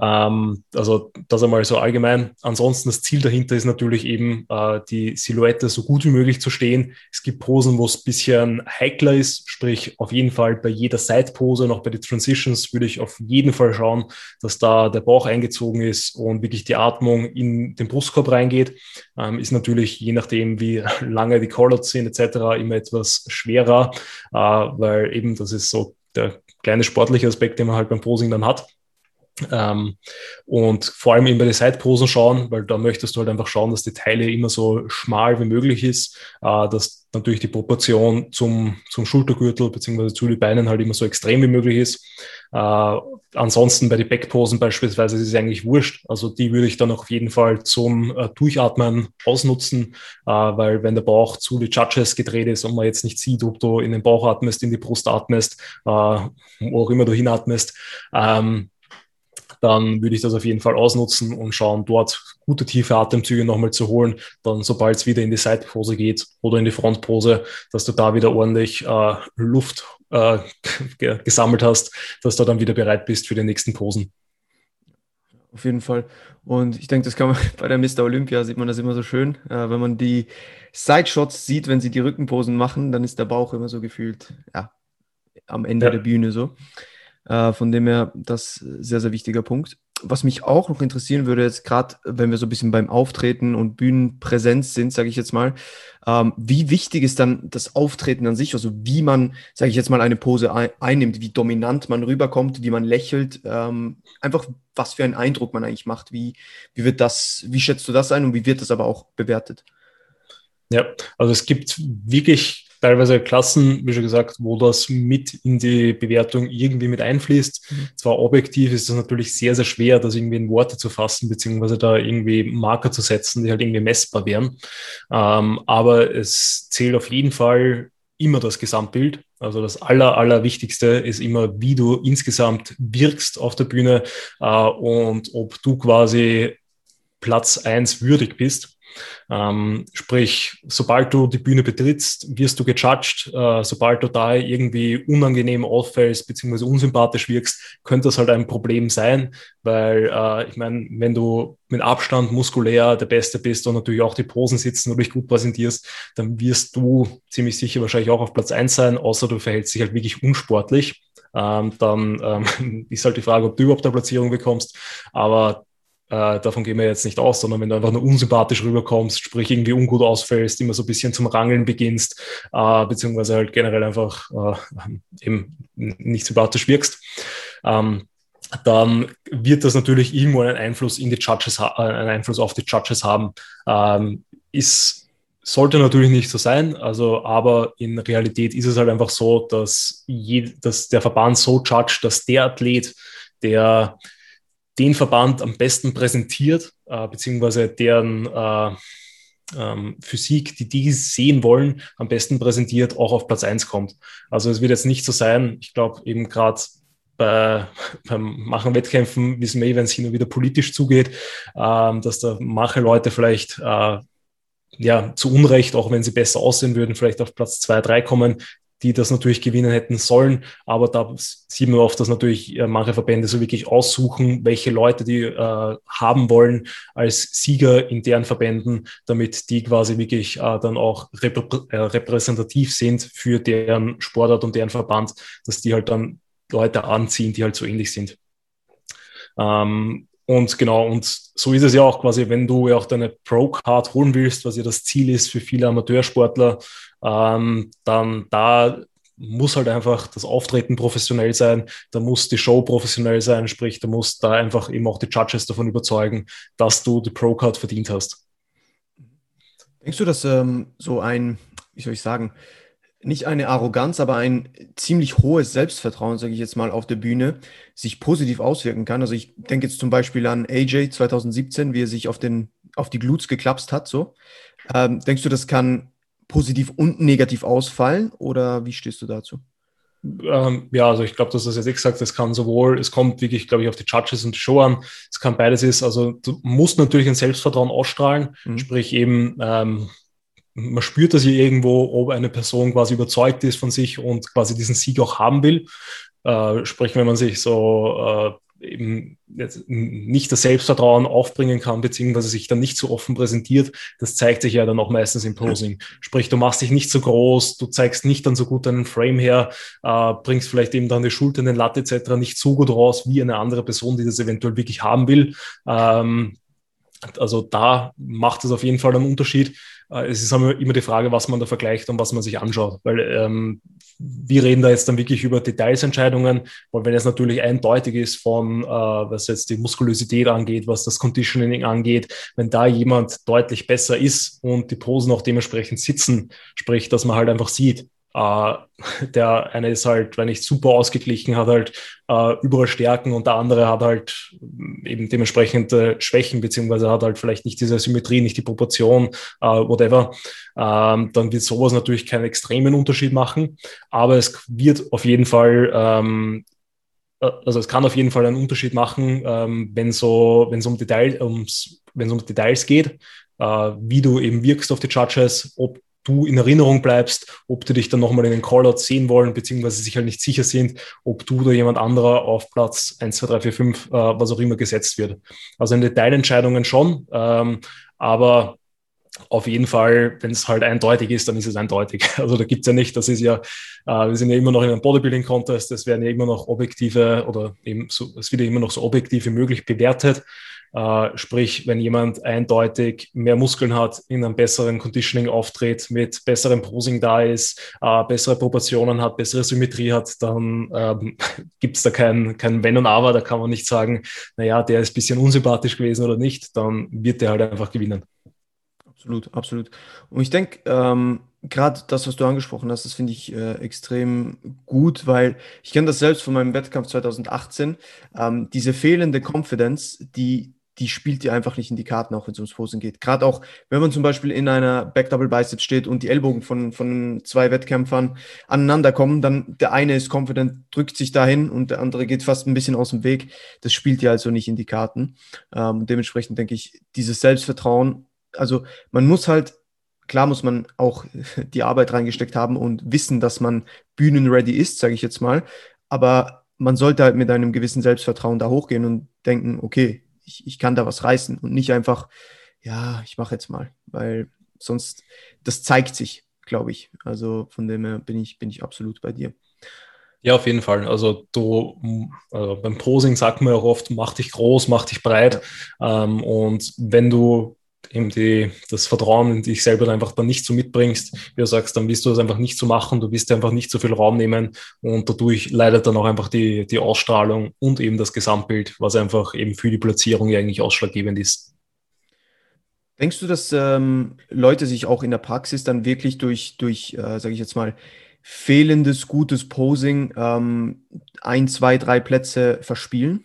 S2: Ähm, also das einmal so allgemein. Ansonsten das Ziel dahinter ist natürlich eben, äh, die Silhouette so gut wie möglich zu stehen. Es gibt Posen, wo es ein bisschen heikler ist, sprich auf jeden Fall bei jeder Side-Pose, noch bei den Transitions, würde ich auf jeden Fall schauen, dass da der Bauch eingezogen ist und wirklich die Atmung in den Brustkorb reingeht. Ähm, ist natürlich je nachdem, wie *laughs* lange die Callouts sind etc. immer etwas schwerer, äh, weil eben das ist so der kleine sportliche Aspekt, den man halt beim Posing dann hat. Ähm, und vor allem eben bei den Seitposen schauen, weil da möchtest du halt einfach schauen, dass die Teile immer so schmal wie möglich ist, äh, dass natürlich die Proportion zum, zum Schultergürtel beziehungsweise zu den Beinen halt immer so extrem wie möglich ist. Äh, ansonsten bei den Backposen beispielsweise ist es eigentlich wurscht. Also die würde ich dann auf jeden Fall zum äh, Durchatmen ausnutzen, äh, weil wenn der Bauch zu die Judges gedreht ist und man jetzt nicht sieht, ob du in den Bauch atmest, in die Brust atmest, äh, wo auch immer du hinatmest, ähm, dann würde ich das auf jeden Fall ausnutzen und schauen, dort gute tiefe Atemzüge nochmal zu holen. Dann, sobald es wieder in die Seitpose geht oder in die Frontpose, dass du da wieder ordentlich äh, Luft äh, *laughs* gesammelt hast, dass du dann wieder bereit bist für die nächsten Posen.
S1: Auf jeden Fall. Und ich denke, das kann man *laughs* bei der Mr. Olympia sieht man das immer so schön. Äh, wenn man die Side-Shots sieht, wenn sie die Rückenposen machen, dann ist der Bauch immer so gefühlt, ja, am Ende ja. der Bühne so. Äh, von dem her, das sehr, sehr wichtiger Punkt. Was mich auch noch interessieren würde, jetzt gerade, wenn wir so ein bisschen beim Auftreten und Bühnenpräsenz sind, sage ich jetzt mal, ähm, wie wichtig ist dann das Auftreten an sich, also wie man, sage ich jetzt mal, eine Pose ein einnimmt, wie dominant man rüberkommt, wie man lächelt, ähm, einfach was für einen Eindruck man eigentlich macht, wie, wie wird das, wie schätzt du das ein und wie wird das aber auch bewertet?
S2: Ja, also es gibt wirklich teilweise Klassen, wie schon gesagt, wo das mit in die Bewertung irgendwie mit einfließt. Mhm. Zwar objektiv ist es natürlich sehr, sehr schwer, das irgendwie in Worte zu fassen, beziehungsweise da irgendwie Marker zu setzen, die halt irgendwie messbar wären. Ähm, aber es zählt auf jeden Fall immer das Gesamtbild. Also das Aller, Allerwichtigste ist immer, wie du insgesamt wirkst auf der Bühne äh, und ob du quasi Platz eins würdig bist. Ähm, sprich, sobald du die Bühne betrittst, wirst du gejudged. Äh, sobald du da irgendwie unangenehm auffällst bzw. unsympathisch wirkst, könnte das halt ein Problem sein, weil äh, ich meine, wenn du mit Abstand muskulär der Beste bist und natürlich auch die Posen sitzen und dich gut präsentierst, dann wirst du ziemlich sicher wahrscheinlich auch auf Platz eins sein, außer du verhältst dich halt wirklich unsportlich. Ähm, dann ähm, *laughs* ist halt die Frage, ob du überhaupt eine Platzierung bekommst. Aber äh, davon gehen wir jetzt nicht aus, sondern wenn du einfach nur unsympathisch rüberkommst, sprich irgendwie ungut ausfällst, immer so ein bisschen zum Rangeln beginnst, äh, beziehungsweise halt generell einfach äh, eben nicht sympathisch wirkst, ähm, dann wird das natürlich irgendwo einen Einfluss in die Judges, äh, einen Einfluss auf die Judges haben. Ähm, ist, sollte natürlich nicht so sein, also, aber in Realität ist es halt einfach so, dass, je, dass der Verband so judgt, dass der Athlet, der den Verband am besten präsentiert, äh, beziehungsweise deren äh, ähm, Physik, die die sehen wollen, am besten präsentiert, auch auf Platz 1 kommt. Also es wird jetzt nicht so sein, ich glaube eben gerade bei, *laughs* beim Machen Wettkämpfen wissen wir, eh, wenn es hin und wieder politisch zugeht, ähm, dass da manche Leute vielleicht äh, ja, zu Unrecht, auch wenn sie besser aussehen würden, vielleicht auf Platz 2, 3 kommen, die das natürlich gewinnen hätten sollen. Aber da sieht man oft, dass natürlich äh, manche Verbände so wirklich aussuchen, welche Leute die äh, haben wollen als Sieger in deren Verbänden, damit die quasi wirklich äh, dann auch reprä äh, repräsentativ sind für deren Sportart und deren Verband, dass die halt dann Leute anziehen, die halt so ähnlich sind. Ähm, und genau, und so ist es ja auch quasi, wenn du ja auch deine Pro-Card holen willst, was ja das Ziel ist für viele Amateursportler, ähm, dann da muss halt einfach das Auftreten professionell sein, da muss die Show professionell sein, sprich, da muss da einfach eben auch die Judges davon überzeugen, dass du die Pro-Card verdient hast.
S1: Denkst du, dass ähm, so ein, wie soll ich sagen, nicht eine Arroganz, aber ein ziemlich hohes Selbstvertrauen, sage ich jetzt mal, auf der Bühne sich positiv auswirken kann. Also ich denke jetzt zum Beispiel an AJ 2017, wie er sich auf, den, auf die Glutes geklapst hat. So. Ähm, denkst du, das kann positiv und negativ ausfallen oder wie stehst du dazu?
S2: Ähm, ja, also ich glaube, dass das jetzt exakt, das kann sowohl, es kommt wirklich, glaube ich, auf die Judges und die Show an, es kann beides ist, also du musst natürlich ein Selbstvertrauen ausstrahlen, mhm. sprich eben ähm, man spürt das hier irgendwo, ob eine Person quasi überzeugt ist von sich und quasi diesen Sieg auch haben will. Äh, sprich, wenn man sich so äh, eben nicht das Selbstvertrauen aufbringen kann, beziehungsweise sich dann nicht so offen präsentiert, das zeigt sich ja dann auch meistens im Posing. Sprich, du machst dich nicht so groß, du zeigst nicht dann so gut deinen Frame her, äh, bringst vielleicht eben dann die Schultern, den Latte etc. nicht so gut raus wie eine andere Person, die das eventuell wirklich haben will. Ähm, also da macht es auf jeden Fall einen Unterschied. Äh, es ist immer die Frage, was man da vergleicht und was man sich anschaut. Weil ähm, wir reden da jetzt dann wirklich über Detailsentscheidungen, weil wenn es natürlich eindeutig ist von, äh, was jetzt die Muskulosität angeht, was das Conditioning angeht, wenn da jemand deutlich besser ist und die Posen auch dementsprechend sitzen, sprich, dass man halt einfach sieht, Uh, *laughs* der eine ist halt, wenn nicht super ausgeglichen, hat halt uh, überall Stärken und der andere hat halt eben dementsprechend uh, Schwächen, beziehungsweise hat halt vielleicht nicht diese Symmetrie, nicht die Proportion, whatever. Ähm, dann wird sowas natürlich keinen extremen Unterschied machen, aber es wird auf jeden Fall ähm, also es kann auf jeden Fall einen Unterschied machen, ähm, wenn so, es um Detail, um Details geht, wie du eben wirkst auf die Judges, ob du in Erinnerung bleibst, ob du dich dann nochmal in den Callout sehen wollen, beziehungsweise sich halt nicht sicher sind, ob du oder jemand anderer auf Platz 1, 2, 3, 4, 5, äh, was auch immer gesetzt wird. Also in Detailentscheidungen schon, ähm, aber auf jeden Fall, wenn es halt eindeutig ist, dann ist es eindeutig. *laughs* Also da gibt es ja nicht, das ist ja, äh, wir sind ja immer noch in einem Bodybuilding-Contest, es werden ja immer noch objektive oder eben so, es wird ja immer noch so objektiv wie möglich bewertet. Äh, sprich, wenn jemand eindeutig mehr Muskeln hat, in einem besseren Conditioning auftritt, mit besserem Posing da ist, äh, bessere Proportionen hat, bessere Symmetrie hat, dann ähm, *laughs* gibt es da kein, kein Wenn und Aber. Da kann man nicht sagen, naja, der ist ein bisschen unsympathisch gewesen oder nicht, dann wird der halt einfach gewinnen.
S1: Absolut, absolut. Und ich denke, ähm, gerade das, was du angesprochen hast, das finde ich äh, extrem gut, weil ich kenne das selbst von meinem Wettkampf 2018. Ähm, diese fehlende Confidence, die die spielt dir einfach nicht in die Karten, auch wenn es ums Posing geht. Gerade auch, wenn man zum Beispiel in einer Back Double Biceps steht und die Ellbogen von, von zwei Wettkämpfern aneinander kommen, dann der eine ist confident, drückt sich dahin und der andere geht fast ein bisschen aus dem Weg. Das spielt dir also nicht in die Karten. Ähm, dementsprechend denke ich, dieses Selbstvertrauen, also man muss halt, klar muss man auch *laughs* die Arbeit reingesteckt haben und wissen, dass man bühnenready ist, sage ich jetzt mal, aber man sollte halt mit einem gewissen Selbstvertrauen da hochgehen und denken, okay, ich, ich kann da was reißen und nicht einfach, ja, ich mache jetzt mal, weil sonst, das zeigt sich, glaube ich. Also von dem her bin ich, bin ich absolut bei dir.
S2: Ja, auf jeden Fall. Also du also beim Posing sagt man ja auch oft, mach dich groß, mach dich breit. Ähm, und wenn du eben die, das Vertrauen in dich selber einfach dann nicht so mitbringst, wie du sagst, dann wirst du das einfach nicht so machen, du wirst einfach nicht so viel Raum nehmen und dadurch leidet dann auch einfach die, die Ausstrahlung und eben das Gesamtbild, was einfach eben für die Platzierung ja eigentlich ausschlaggebend ist.
S1: Denkst du, dass ähm, Leute sich auch in der Praxis dann wirklich durch, durch äh, sage ich jetzt mal, fehlendes gutes Posing ähm, ein, zwei, drei Plätze verspielen?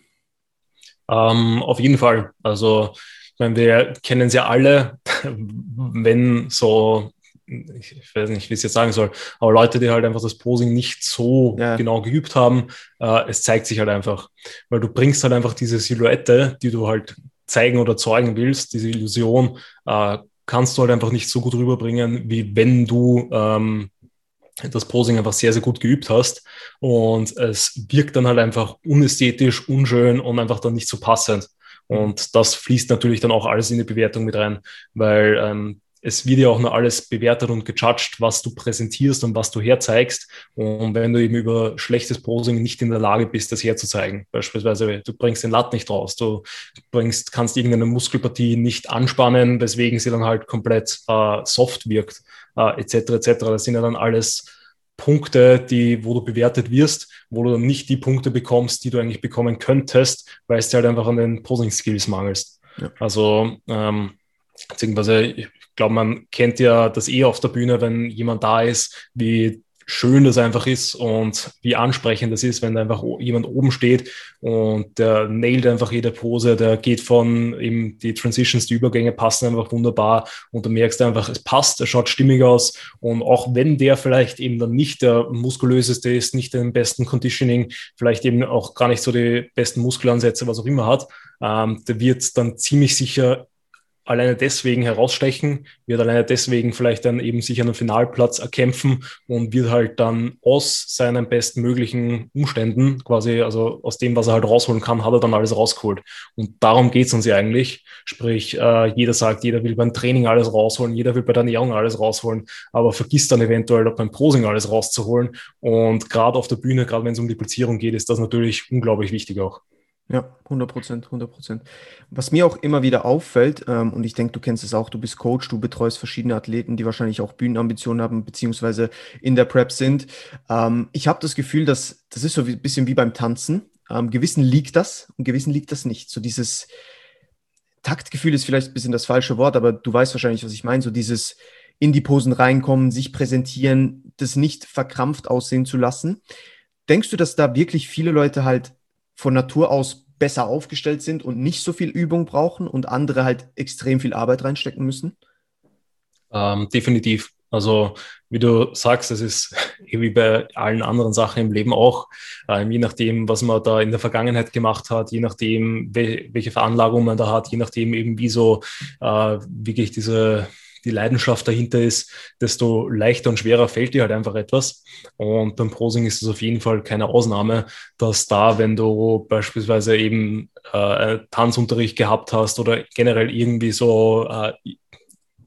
S2: Ähm, auf jeden Fall. Also meine, wir kennen es ja alle, *laughs* wenn so, ich weiß nicht, wie ich es jetzt sagen soll, aber Leute, die halt einfach das Posing nicht so ja. genau geübt haben, äh, es zeigt sich halt einfach. Weil du bringst halt einfach diese Silhouette, die du halt zeigen oder zeugen willst, diese Illusion, äh, kannst du halt einfach nicht so gut rüberbringen, wie wenn du ähm, das Posing einfach sehr, sehr gut geübt hast. Und es wirkt dann halt einfach unästhetisch, unschön und einfach dann nicht so passend. Und das fließt natürlich dann auch alles in die Bewertung mit rein, weil ähm, es wird ja auch nur alles bewertet und gejudged, was du präsentierst und was du herzeigst. Und wenn du eben über schlechtes Posing nicht in der Lage bist, das herzuzeigen, beispielsweise du bringst den Latt nicht raus, du bringst, kannst irgendeine Muskelpartie nicht anspannen, weswegen sie dann halt komplett äh, soft wirkt, äh, etc. etc. Das sind ja dann alles Punkte, die, wo du bewertet wirst, wo du nicht die Punkte bekommst, die du eigentlich bekommen könntest, weil es dir halt einfach an den Posing-Skills mangelst. Ja. Also ähm, beziehungsweise ich glaube, man kennt ja das eh auf der Bühne, wenn jemand da ist, wie schön das einfach ist und wie ansprechend das ist, wenn da einfach jemand oben steht und der nailt einfach jede Pose, der geht von eben die Transitions, die Übergänge passen einfach wunderbar und du merkst einfach, es passt, er schaut stimmig aus und auch wenn der vielleicht eben dann nicht der muskulöseste ist, nicht den besten Conditioning, vielleicht eben auch gar nicht so die besten Muskelansätze, was auch immer hat, ähm, der wird dann ziemlich sicher alleine deswegen herausstechen, wird alleine deswegen vielleicht dann eben sich einen Finalplatz erkämpfen und wird halt dann aus seinen bestmöglichen Umständen, quasi, also aus dem, was er halt rausholen kann, hat er dann alles rausgeholt. Und darum geht es uns ja eigentlich. Sprich, äh, jeder sagt, jeder will beim Training alles rausholen, jeder will bei der Ernährung alles rausholen, aber vergisst dann eventuell beim Posing alles rauszuholen. Und gerade auf der Bühne, gerade wenn es um die Platzierung geht, ist das natürlich unglaublich wichtig auch.
S1: Ja, 100 Prozent, 100 Prozent. Was mir auch immer wieder auffällt, ähm, und ich denke, du kennst es auch, du bist Coach, du betreust verschiedene Athleten, die wahrscheinlich auch Bühnenambitionen haben, beziehungsweise in der Prep sind. Ähm, ich habe das Gefühl, dass das ist so ein bisschen wie beim Tanzen. Ähm, gewissen liegt das und gewissen liegt das nicht. So dieses Taktgefühl ist vielleicht ein bisschen das falsche Wort, aber du weißt wahrscheinlich, was ich meine. So dieses in die Posen reinkommen, sich präsentieren, das nicht verkrampft aussehen zu lassen. Denkst du, dass da wirklich viele Leute halt von Natur aus besser aufgestellt sind und nicht so viel Übung brauchen und andere halt extrem viel Arbeit reinstecken müssen?
S2: Ähm, definitiv. Also wie du sagst, es ist *laughs* wie bei allen anderen Sachen im Leben auch, ähm, je nachdem, was man da in der Vergangenheit gemacht hat, je nachdem, welche Veranlagung man da hat, je nachdem eben, wie so äh, wirklich diese die Leidenschaft dahinter ist, desto leichter und schwerer fällt dir halt einfach etwas. Und beim Prosing ist es auf jeden Fall keine Ausnahme, dass da, wenn du beispielsweise eben äh, Tanzunterricht gehabt hast oder generell irgendwie so äh,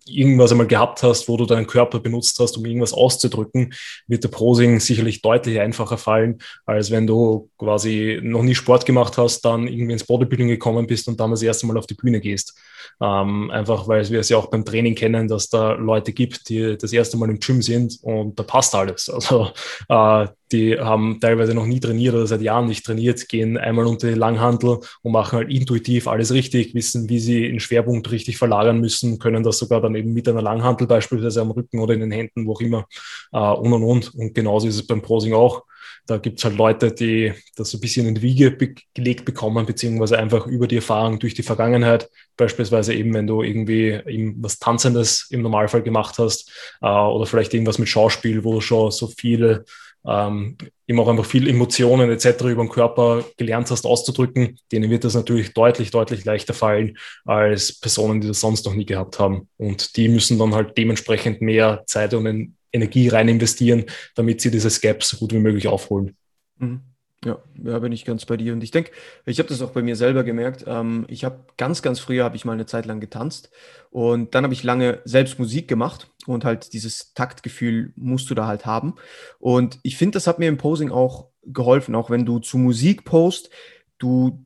S2: irgendwas einmal gehabt hast, wo du deinen Körper benutzt hast, um irgendwas auszudrücken, wird der Prosing sicherlich deutlich einfacher fallen, als wenn du quasi noch nie Sport gemacht hast, dann irgendwie ins Bodybuilding gekommen bist und dann das erste Mal auf die Bühne gehst. Ähm, einfach weil wir es ja auch beim Training kennen, dass da Leute gibt, die das erste Mal im Gym sind und da passt alles. Also äh, die haben teilweise noch nie trainiert oder seit Jahren nicht trainiert, gehen einmal unter die Langhandel und machen halt intuitiv alles richtig, wissen, wie sie den Schwerpunkt richtig verlagern müssen, können das sogar dann eben mit einer Langhandel beispielsweise am Rücken oder in den Händen, wo auch immer, äh, und und und. Und genauso ist es beim Prosing auch. Da gibt es halt Leute, die das so ein bisschen in die Wiege be gelegt bekommen, beziehungsweise einfach über die Erfahrung durch die Vergangenheit, beispielsweise eben, wenn du irgendwie eben was Tanzendes im Normalfall gemacht hast äh, oder vielleicht irgendwas mit Schauspiel, wo du schon so viele ähm, eben auch einfach viel Emotionen etc. über den Körper gelernt hast auszudrücken, denen wird das natürlich deutlich, deutlich leichter fallen als Personen, die das sonst noch nie gehabt haben. Und die müssen dann halt dementsprechend mehr Zeit und Energie rein investieren, damit sie dieses Gap so gut wie möglich aufholen.
S1: Mhm. Ja, ja, bin ich ganz bei dir. Und ich denke, ich habe das auch bei mir selber gemerkt. Ähm, ich habe ganz, ganz früher habe ich mal eine Zeit lang getanzt und dann habe ich lange selbst Musik gemacht und halt dieses Taktgefühl musst du da halt haben. Und ich finde, das hat mir im Posing auch geholfen, auch wenn du zu Musik post, du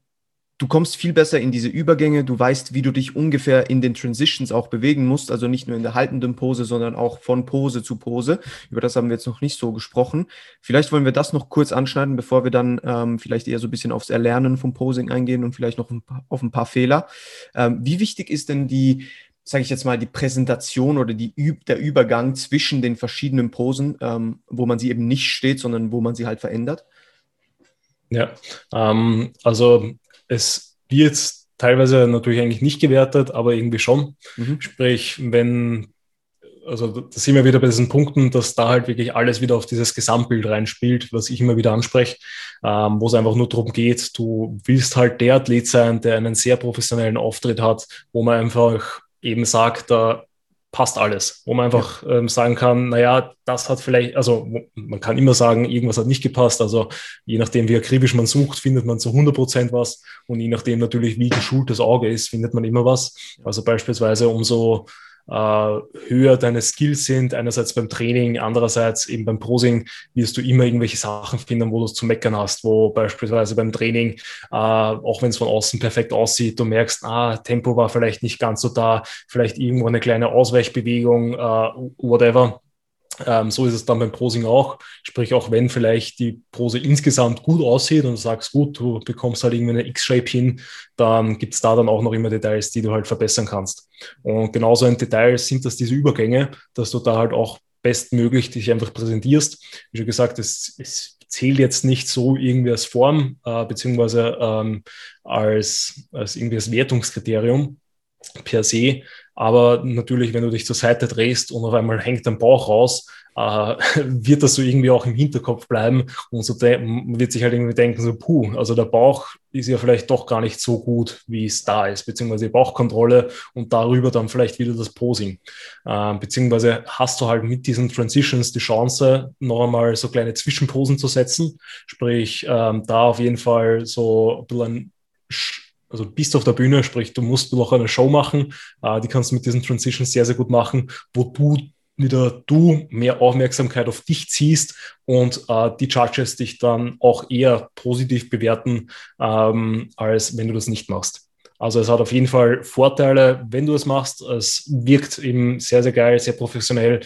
S1: du kommst viel besser in diese Übergänge, du weißt, wie du dich ungefähr in den Transitions auch bewegen musst, also nicht nur in der haltenden Pose, sondern auch von Pose zu Pose. Über das haben wir jetzt noch nicht so gesprochen. Vielleicht wollen wir das noch kurz anschneiden, bevor wir dann ähm, vielleicht eher so ein bisschen aufs Erlernen vom Posing eingehen und vielleicht noch ein paar, auf ein paar Fehler. Ähm, wie wichtig ist denn die, sage ich jetzt mal, die Präsentation oder die, der Übergang zwischen den verschiedenen Posen, ähm, wo man sie eben nicht steht, sondern wo man sie halt verändert?
S2: Ja, ähm, also es wird teilweise natürlich eigentlich nicht gewertet, aber irgendwie schon. Mhm. Sprich, wenn, also da sind wir wieder bei diesen Punkten, dass da halt wirklich alles wieder auf dieses Gesamtbild reinspielt, was ich immer wieder anspreche, ähm, wo es einfach nur darum geht, du willst halt der Athlet sein, der einen sehr professionellen Auftritt hat, wo man einfach eben sagt, da passt alles, wo man einfach ja. ähm, sagen kann, naja, das hat vielleicht, also man kann immer sagen, irgendwas hat nicht gepasst, also je nachdem, wie akribisch man sucht, findet man zu 100 Prozent was und je nachdem natürlich, wie geschult das Auge ist, findet man immer was. Also beispielsweise umso höher deine Skills sind, einerseits beim Training, andererseits eben beim Prosing, wirst du immer irgendwelche Sachen finden, wo du es zu meckern hast, wo beispielsweise beim Training, äh, auch wenn es von außen perfekt aussieht, du merkst, ah, Tempo war vielleicht nicht ganz so da, vielleicht irgendwo eine kleine Ausweichbewegung, äh, whatever. Ähm, so ist es dann beim Prosing auch. Sprich, auch wenn vielleicht die Pose insgesamt gut aussieht und du sagst, gut, du bekommst halt irgendwie eine X-Shape hin, dann gibt es da dann auch noch immer Details, die du halt verbessern kannst. Und genauso ein Detail sind das diese Übergänge, dass du da halt auch bestmöglich dich einfach präsentierst. Wie schon gesagt, es, es zählt jetzt nicht so irgendwie als Form, äh, beziehungsweise ähm, als, als irgendwie als Wertungskriterium per se, aber natürlich, wenn du dich zur Seite drehst und auf einmal hängt dein Bauch raus, äh, *laughs* wird das so irgendwie auch im Hinterkopf bleiben und so wird sich halt irgendwie denken, so puh, also der Bauch ist ja vielleicht doch gar nicht so gut, wie es da ist, beziehungsweise die Bauchkontrolle und darüber dann vielleicht wieder das Posing. Äh, beziehungsweise hast du halt mit diesen Transitions die Chance, noch einmal so kleine Zwischenposen zu setzen, sprich ähm, da auf jeden Fall so ein bisschen also bist auf der Bühne, sprich, du musst noch eine Show machen, äh, die kannst du mit diesen Transitions sehr, sehr gut machen, wo du wieder du mehr Aufmerksamkeit auf dich ziehst und äh, die Judges dich dann auch eher positiv bewerten, ähm, als wenn du das nicht machst. Also es hat auf jeden Fall Vorteile, wenn du es machst. Es wirkt eben sehr, sehr geil, sehr professionell.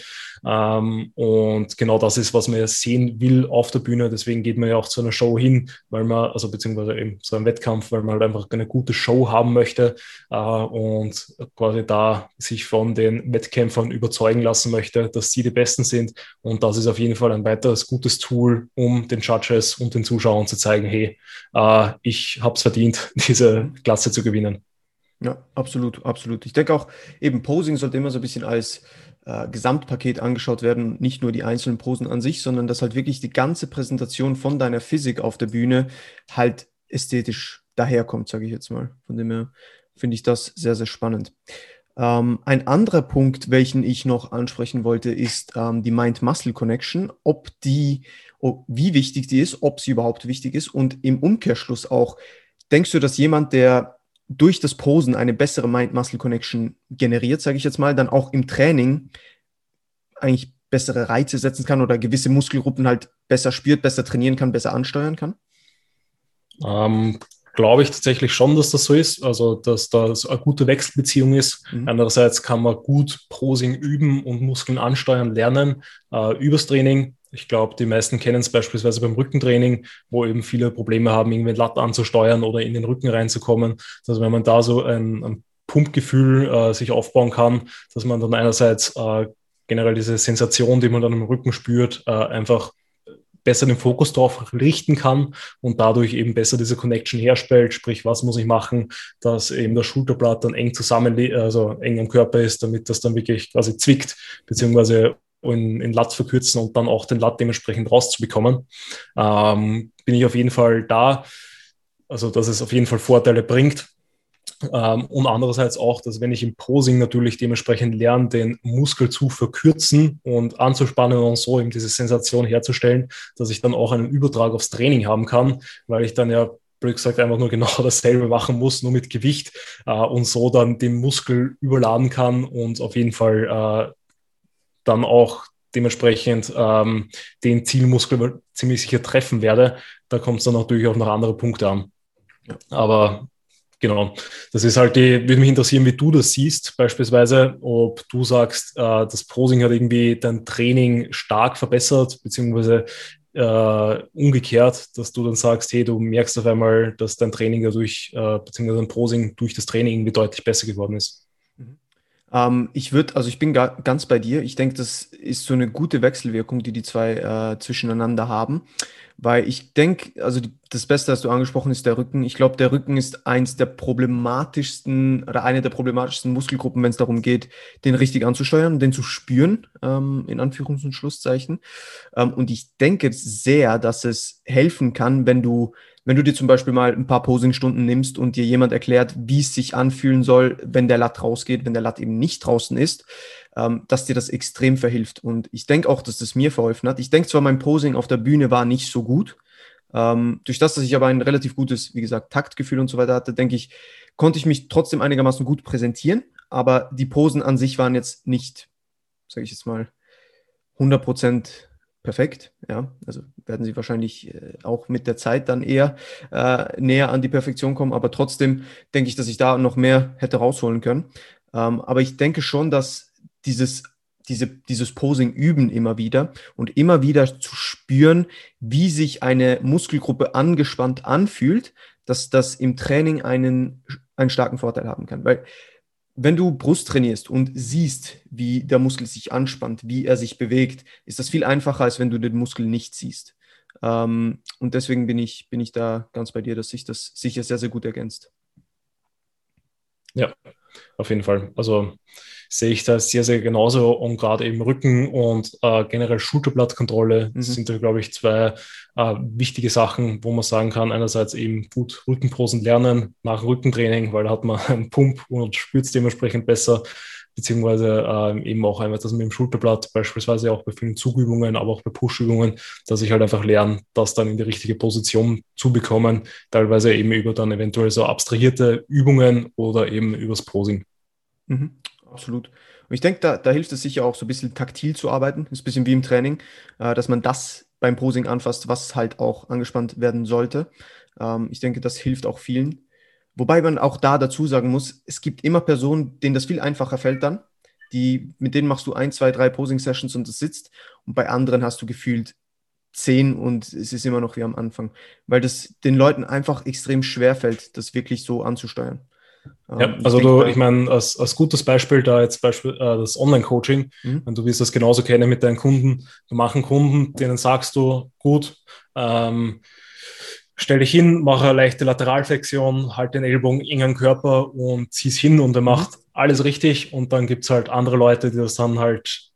S2: Ähm, und genau das ist, was man ja sehen will auf der Bühne. Deswegen geht man ja auch zu einer Show hin, weil man, also beziehungsweise eben zu einem Wettkampf, weil man halt einfach eine gute Show haben möchte äh, und quasi da sich von den Wettkämpfern überzeugen lassen möchte, dass sie die Besten sind. Und das ist auf jeden Fall ein weiteres gutes Tool, um den Judges und den Zuschauern zu zeigen, hey, äh, ich habe es verdient, *laughs* diese Klasse zu gewinnen.
S1: Ja, absolut, absolut. Ich denke auch, eben Posing sollte immer so ein bisschen als äh, Gesamtpaket angeschaut werden, nicht nur die einzelnen Posen an sich, sondern dass halt wirklich die ganze Präsentation von deiner Physik auf der Bühne halt ästhetisch daherkommt, sage ich jetzt mal. Von dem her finde ich das sehr, sehr spannend. Ähm, ein anderer Punkt, welchen ich noch ansprechen wollte, ist ähm, die Mind-Muscle-Connection, ob die, ob, wie wichtig die ist, ob sie überhaupt wichtig ist und im Umkehrschluss auch, denkst du, dass jemand, der durch das Posen eine bessere Mind-Muscle-Connection generiert, sage ich jetzt mal, dann auch im Training eigentlich bessere Reize setzen kann oder gewisse Muskelgruppen halt besser spürt, besser trainieren kann, besser ansteuern kann?
S2: Ähm, Glaube ich tatsächlich schon, dass das so ist, also dass das eine gute Wechselbeziehung ist. Mhm. Andererseits kann man gut Posing üben und Muskeln ansteuern lernen äh, übers Training. Ich glaube, die meisten kennen es beispielsweise beim Rückentraining, wo eben viele Probleme haben, irgendwie Latt anzusteuern oder in den Rücken reinzukommen. Also wenn man da so ein, ein Pumpgefühl äh, sich aufbauen kann, dass man dann einerseits äh, generell diese Sensation, die man dann im Rücken spürt, äh, einfach besser den Fokus darauf richten kann und dadurch eben besser diese Connection herstellt. Sprich, was muss ich machen, dass eben das Schulterblatt dann eng zusammen, also eng am Körper ist, damit das dann wirklich quasi zwickt, beziehungsweise in, in Lat verkürzen und dann auch den Lat dementsprechend rauszubekommen. Ähm, bin ich auf jeden Fall da. Also, dass es auf jeden Fall Vorteile bringt. Ähm, und andererseits auch, dass wenn ich im Posing natürlich dementsprechend lerne, den Muskel zu verkürzen und anzuspannen und so eben diese Sensation herzustellen, dass ich dann auch einen Übertrag aufs Training haben kann, weil ich dann ja blöd gesagt, einfach nur genau *laughs* dasselbe machen muss, nur mit Gewicht äh, und so dann den Muskel überladen kann und auf jeden Fall äh, dann auch dementsprechend ähm, den Zielmuskel ziemlich sicher treffen werde. Da kommt es dann natürlich auch noch andere Punkte an. Ja. Aber Genau. Das ist halt die, würde mich interessieren, wie du das siehst, beispielsweise, ob du sagst, äh, das Posing hat irgendwie dein Training stark verbessert, beziehungsweise äh, umgekehrt, dass du dann sagst, hey, du merkst auf einmal, dass dein Training dadurch, äh, beziehungsweise dein Posing durch das Training irgendwie deutlich besser geworden ist.
S1: Ähm, ich würde, also ich bin ga, ganz bei dir. Ich denke, das ist so eine gute Wechselwirkung, die die zwei äh, zwischeneinander haben. Weil ich denke, also das Beste, was du angesprochen ist der Rücken. Ich glaube, der Rücken ist eins der problematischsten oder eine der problematischsten Muskelgruppen, wenn es darum geht, den richtig anzusteuern, den zu spüren, ähm, in Anführungs- und Schlusszeichen. Ähm, und ich denke sehr, dass es helfen kann, wenn du, wenn du dir zum Beispiel mal ein paar Posingstunden nimmst und dir jemand erklärt, wie es sich anfühlen soll, wenn der Latt rausgeht, wenn der Latt eben nicht draußen ist ähm, dass dir das extrem verhilft. Und ich denke auch, dass das mir verholfen hat. Ich denke zwar, mein Posing auf der Bühne war nicht so gut. Ähm, durch das, dass ich aber ein relativ gutes, wie gesagt, Taktgefühl und so weiter hatte, denke ich, konnte ich mich trotzdem einigermaßen gut präsentieren. Aber die Posen an sich waren jetzt nicht, sage ich jetzt mal, 100 Prozent perfekt. Ja, also werden sie wahrscheinlich äh, auch mit der Zeit dann eher äh, näher an die Perfektion kommen. Aber trotzdem denke ich, dass ich da noch mehr hätte rausholen können. Ähm, aber ich denke schon, dass dieses, diese, dieses Posing üben immer wieder und immer wieder zu spüren, wie sich eine Muskelgruppe angespannt anfühlt, dass das im Training einen, einen starken Vorteil haben kann. Weil wenn du Brust trainierst und siehst, wie der Muskel sich anspannt, wie er sich bewegt, ist das viel einfacher, als wenn du den Muskel nicht siehst. Ähm, und deswegen bin ich, bin ich da ganz bei dir, dass sich das sicher sehr, sehr gut ergänzt.
S2: Ja, auf jeden Fall. Also sehe ich das sehr, sehr genauso. Und gerade eben Rücken und äh, generell Schulterblattkontrolle mhm. sind da, glaube ich, zwei äh, wichtige Sachen, wo man sagen kann, einerseits eben gut Rückenposen lernen nach Rückentraining, weil da hat man *laughs* einen Pump und spürt es dementsprechend besser beziehungsweise äh, eben auch einmal das mit dem Schulterblatt, beispielsweise auch bei vielen Zugübungen, aber auch bei Pushübungen, dass ich halt einfach lerne, das dann in die richtige Position zu bekommen, teilweise eben über dann eventuell so abstrahierte Übungen oder eben übers Posing.
S1: Mhm absolut. Und ich denke, da, da hilft es sicher auch so ein bisschen taktil zu arbeiten, ist ein bisschen wie im Training, äh, dass man das beim Posing anfasst, was halt auch angespannt werden sollte. Ähm, ich denke, das hilft auch vielen. Wobei man auch da dazu sagen muss, es gibt immer Personen, denen das viel einfacher fällt dann. Die, mit denen machst du ein, zwei, drei Posing-Sessions und es sitzt. Und bei anderen hast du gefühlt zehn und es ist immer noch wie am Anfang. Weil das den Leuten einfach extrem schwer fällt, das wirklich so anzusteuern.
S2: Ja, ähm, also du, ich meine, als, als gutes Beispiel da jetzt Beispiel äh, das Online-Coaching, mhm. du wirst das genauso kennen mit deinen Kunden. Du machen Kunden, denen sagst du, gut, ähm, stell dich hin, mach eine leichte Lateralflexion, halt den Ellbogen eng am Körper und zieh's hin und er mhm. macht alles richtig. Und dann gibt es halt andere Leute, die das dann halt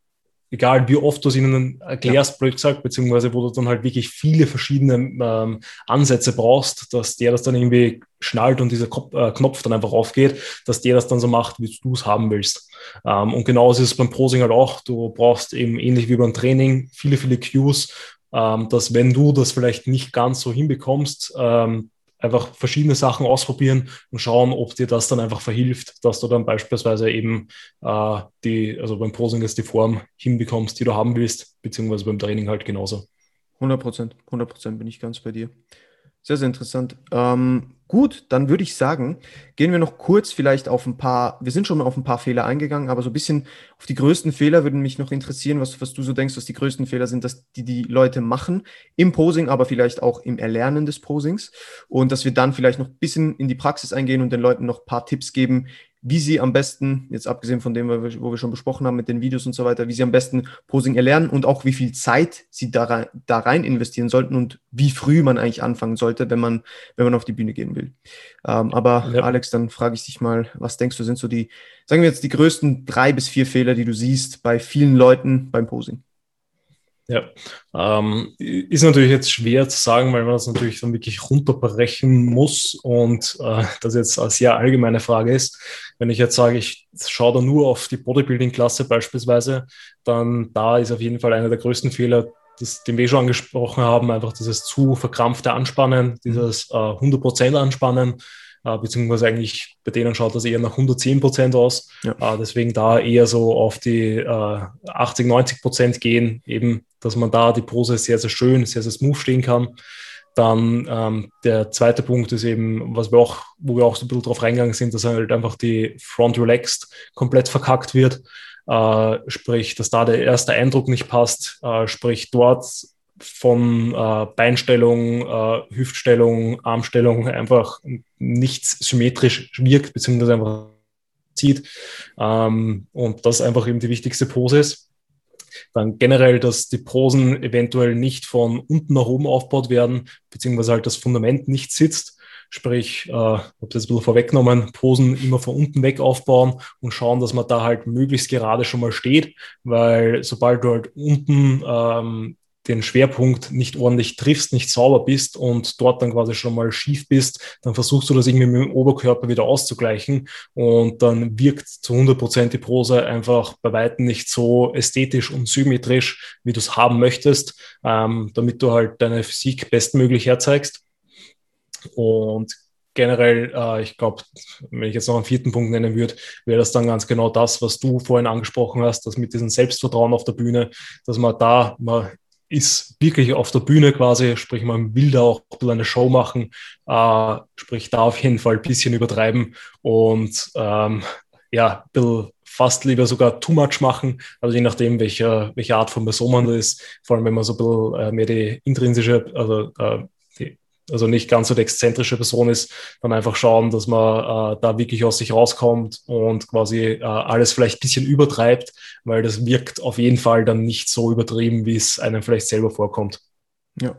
S2: egal wie oft du es ihnen erklärst, ja. blöd gesagt, beziehungsweise wo du dann halt wirklich viele verschiedene ähm, Ansätze brauchst, dass der das dann irgendwie schnallt und dieser Kopf, äh, Knopf dann einfach aufgeht, dass der das dann so macht, wie du es haben willst. Ähm, und genauso ist es beim Posing halt auch. Du brauchst eben ähnlich wie beim Training viele, viele Cues, ähm, dass wenn du das vielleicht nicht ganz so hinbekommst, ähm, einfach verschiedene Sachen ausprobieren und schauen, ob dir das dann einfach verhilft, dass du dann beispielsweise eben äh, die, also beim Posing jetzt die Form hinbekommst, die du haben willst, beziehungsweise beim Training halt genauso.
S1: 100 Prozent, 100 Prozent bin ich ganz bei dir. Sehr, sehr interessant. Ähm, gut, dann würde ich sagen, gehen wir noch kurz vielleicht auf ein paar, wir sind schon mal auf ein paar Fehler eingegangen, aber so ein bisschen auf die größten Fehler würden mich noch interessieren, was, was du so denkst, was die größten Fehler sind, dass die die Leute machen im Posing, aber vielleicht auch im Erlernen des Posings. Und dass wir dann vielleicht noch ein bisschen in die Praxis eingehen und den Leuten noch ein paar Tipps geben, wie sie am besten, jetzt abgesehen von dem, wo wir schon besprochen haben mit den Videos und so weiter, wie sie am besten Posing erlernen und auch wie viel Zeit sie da rein, da rein investieren sollten und wie früh man eigentlich anfangen sollte, wenn man, wenn man auf die Bühne gehen will. Ähm, aber ja. Alex, dann frage ich dich mal, was denkst du, sind so die, sagen wir jetzt, die größten drei bis vier Fehler, die du siehst bei vielen Leuten beim Posing?
S2: Ja, ähm, ist natürlich jetzt schwer zu sagen, weil man das natürlich dann wirklich runterbrechen muss und äh, das jetzt eine sehr allgemeine Frage ist. Wenn ich jetzt sage, ich schaue da nur auf die Bodybuilding-Klasse beispielsweise, dann da ist auf jeden Fall einer der größten Fehler, das, den wir schon angesprochen haben, einfach dieses zu verkrampfte Anspannen, dieses äh, 100% Anspannen, beziehungsweise eigentlich bei denen schaut das eher nach 110 Prozent aus. Ja. Äh, deswegen da eher so auf die äh, 80, 90 Prozent gehen, eben, dass man da die Pose sehr, sehr schön, sehr, sehr smooth stehen kann. Dann ähm, der zweite Punkt ist eben, was wir auch, wo wir auch so ein bisschen drauf reingegangen sind, dass halt einfach die Front relaxed komplett verkackt wird. Äh, sprich, dass da der erste Eindruck nicht passt, äh, sprich dort von äh, Beinstellung, äh, Hüftstellung, Armstellung einfach nichts symmetrisch wirkt, beziehungsweise einfach zieht. Ähm, und das einfach eben die wichtigste Pose ist. Dann generell, dass die Posen eventuell nicht von unten nach oben aufgebaut werden, beziehungsweise halt das Fundament nicht sitzt. Sprich, äh, habe das ein bisschen vorweggenommen, Posen immer von unten weg aufbauen und schauen, dass man da halt möglichst gerade schon mal steht, weil sobald du halt unten ähm, den Schwerpunkt nicht ordentlich triffst, nicht sauber bist und dort dann quasi schon mal schief bist, dann versuchst du das irgendwie mit dem Oberkörper wieder auszugleichen und dann wirkt zu 100 Prozent die Pose einfach bei weitem nicht so ästhetisch und symmetrisch, wie du es haben möchtest, ähm, damit du halt deine Physik bestmöglich herzeigst. Und generell, äh, ich glaube, wenn ich jetzt noch einen vierten Punkt nennen würde, wäre das dann ganz genau das, was du vorhin angesprochen hast, das mit diesem Selbstvertrauen auf der Bühne, dass man da, man ist wirklich auf der Bühne quasi, sprich man will da auch eine Show machen, äh, sprich da auf jeden Fall ein bisschen übertreiben und ähm, ja, ein fast lieber sogar too much machen, also je nachdem, welche, welche Art von Person man ist, vor allem wenn man so ein bisschen äh, mehr die intrinsische, also äh, also nicht ganz so die exzentrische Person ist, dann einfach schauen, dass man äh, da wirklich aus sich rauskommt und quasi äh, alles vielleicht ein bisschen übertreibt, weil das wirkt auf jeden Fall dann nicht so übertrieben, wie es einem vielleicht selber vorkommt.
S1: Ja.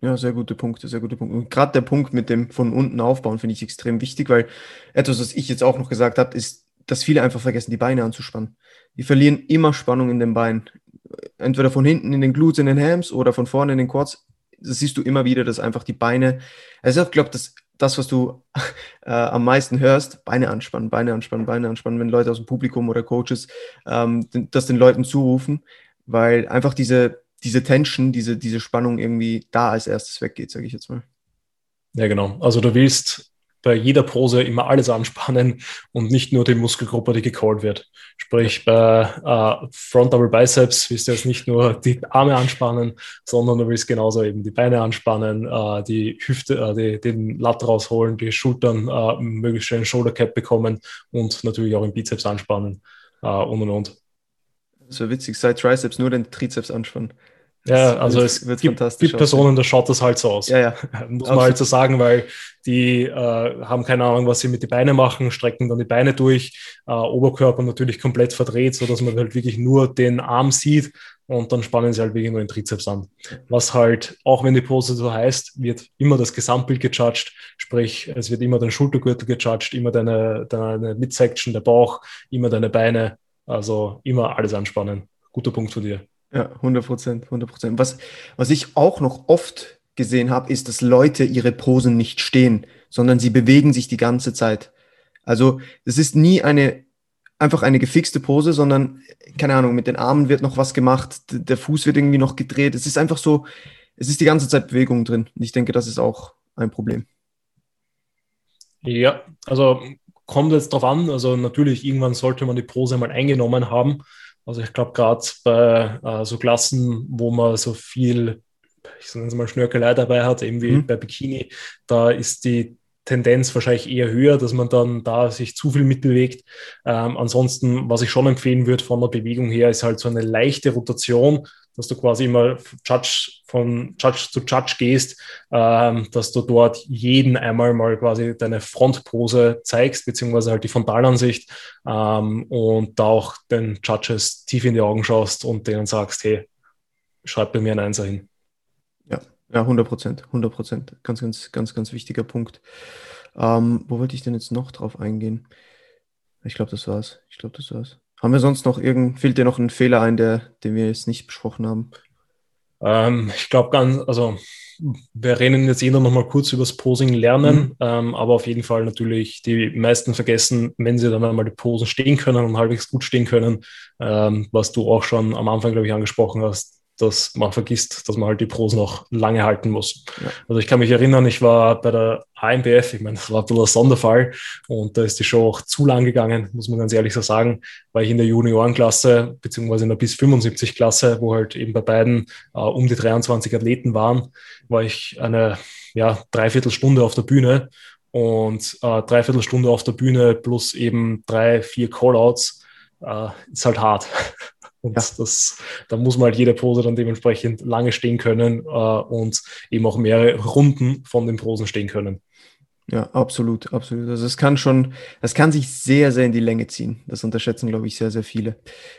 S1: Ja, sehr gute Punkte, sehr gute Punkte. Und gerade der Punkt mit dem von unten aufbauen finde ich extrem wichtig, weil etwas, was ich jetzt auch noch gesagt habe, ist, dass viele einfach vergessen, die Beine anzuspannen. Die verlieren immer Spannung in den Beinen. Entweder von hinten in den Glutes, in den Hams oder von vorne in den Quads das siehst du immer wieder, dass einfach die Beine, also ich glaube, dass das, was du *laughs* äh, am meisten hörst, Beine anspannen, Beine anspannen, Beine anspannen, wenn Leute aus dem Publikum oder Coaches ähm, das den Leuten zurufen, weil einfach diese, diese Tension, diese, diese Spannung irgendwie da als erstes weggeht, sage ich jetzt mal.
S2: Ja, genau. Also du willst bei jeder Pose immer alles anspannen und nicht nur die Muskelgruppe, die gecallt wird. Sprich, bei äh, Front Double Biceps willst du jetzt nicht nur die Arme anspannen, sondern du willst genauso eben die Beine anspannen, äh, die Hüfte, äh, die, den Latt rausholen, die Schultern äh, möglichst schnell Shoulder Cap bekommen und natürlich auch im Bizeps anspannen äh, und und und.
S1: So witzig, seit Triceps nur den Trizeps anspannen.
S2: Ja, also wird, es gibt, gibt Personen, da schaut das halt so aus.
S1: Ja, ja. *laughs*
S2: Muss man halt so sagen, weil die äh, haben keine Ahnung, was sie mit den Beinen machen, strecken dann die Beine durch, äh, Oberkörper natürlich komplett verdreht, so dass man halt wirklich nur den Arm sieht und dann spannen sie halt wirklich nur den Trizeps an. Was halt, auch wenn die Pose so heißt, wird immer das Gesamtbild gejudged, sprich, es wird immer dein Schultergürtel gejudged, immer deine, deine Midsection, der Bauch, immer deine Beine, also immer alles anspannen. Guter Punkt von dir.
S1: Ja, 100 Prozent, 100 Prozent. Was, was ich auch noch oft gesehen habe, ist, dass Leute ihre Posen nicht stehen, sondern sie bewegen sich die ganze Zeit. Also es ist nie eine einfach eine gefixte Pose, sondern keine Ahnung, mit den Armen wird noch was gemacht, der Fuß wird irgendwie noch gedreht. Es ist einfach so, es ist die ganze Zeit Bewegung drin. Ich denke, das ist auch ein Problem.
S2: Ja, also kommt jetzt drauf an. Also natürlich, irgendwann sollte man die Pose mal eingenommen haben. Also ich glaube, gerade bei äh, so Klassen, wo man so viel, ich sage jetzt mal, Schnörkelei dabei hat, eben wie mhm. bei Bikini, da ist die Tendenz wahrscheinlich eher höher, dass man dann da sich zu viel mitbewegt. Ähm, ansonsten, was ich schon empfehlen würde von der Bewegung her, ist halt so eine leichte Rotation, dass du quasi immer Judge, von Judge zu Judge gehst, ähm, dass du dort jeden einmal mal quasi deine Frontpose zeigst, beziehungsweise halt die Frontalansicht ähm, und da auch den Judges tief in die Augen schaust und denen sagst, hey, schreib bei mir ein Einser hin.
S1: Ja, ja, 100 Prozent, 100 Prozent. Ganz, ganz, ganz, ganz wichtiger Punkt. Ähm, wo wollte ich denn jetzt noch drauf eingehen? Ich glaube, das war's. Ich glaube, das war's. Haben wir sonst noch irgend, fehlt dir noch ein Fehler ein, der, den wir jetzt nicht besprochen haben?
S2: Ähm, ich glaube ganz, also wir reden jetzt jeder noch mal kurz über das Posing lernen, mhm. ähm, aber auf jeden Fall natürlich die meisten vergessen, wenn sie dann einmal die Posen stehen können und halbwegs gut stehen können, ähm, was du auch schon am Anfang, glaube ich, angesprochen hast, dass man vergisst, dass man halt die Pros noch lange halten muss. Ja. Also ich kann mich erinnern, ich war bei der AMBF, ich meine, das war ein bisschen ein Sonderfall und da ist die Show auch zu lang gegangen, muss man ganz ehrlich so sagen, weil ich in der Juniorenklasse beziehungsweise in der bis 75 Klasse, wo halt eben bei beiden äh, um die 23 Athleten waren, war ich eine ja, Dreiviertelstunde auf der Bühne und äh, Dreiviertelstunde auf der Bühne plus eben drei, vier Callouts äh, ist halt hart. Und ja. das, da muss man halt jede Pose dann dementsprechend lange stehen können äh, und eben auch mehrere Runden von den Posen stehen können.
S1: Ja, absolut, absolut. Also es kann schon, es kann sich sehr, sehr in die Länge ziehen. Das unterschätzen, glaube ich, sehr, sehr viele.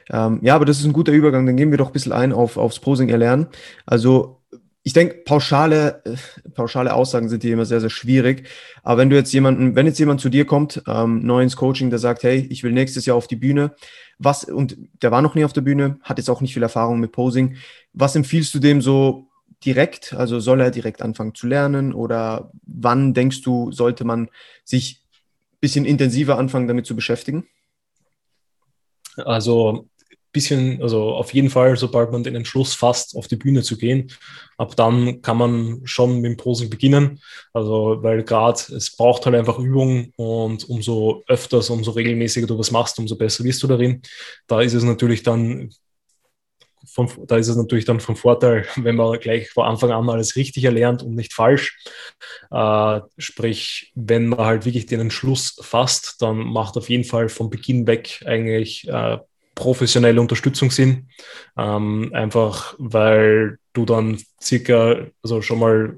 S1: Ähm, ja, aber das ist ein guter Übergang. Dann gehen wir doch ein bisschen ein auf, aufs Posing erlernen. Also ich denke, pauschale, äh, pauschale Aussagen sind hier immer sehr, sehr schwierig. Aber wenn du jetzt jemanden, wenn jetzt jemand zu dir kommt, ähm, neu ins Coaching, der sagt, hey, ich will nächstes Jahr auf die Bühne, was, und der war noch nie auf der Bühne, hat jetzt auch nicht viel Erfahrung mit Posing, was empfiehlst du dem so direkt? Also soll er direkt anfangen zu lernen oder wann denkst du, sollte man sich ein bisschen intensiver anfangen, damit zu beschäftigen?
S2: Also bisschen, also auf jeden Fall, sobald man den Entschluss fasst, auf die Bühne zu gehen, ab dann kann man schon mit dem Posing beginnen. Also, weil gerade es braucht halt einfach Übung und umso öfters, umso regelmäßiger du was machst, umso besser wirst du darin. Da ist es natürlich dann von, da ist es natürlich dann vom Vorteil, *laughs* wenn man gleich von Anfang an alles richtig erlernt und nicht falsch. Äh, sprich, wenn man halt wirklich den Entschluss fasst, dann macht auf jeden Fall von Beginn weg eigentlich äh, professionelle Unterstützung sind. Ähm, einfach weil du dann circa, also schon mal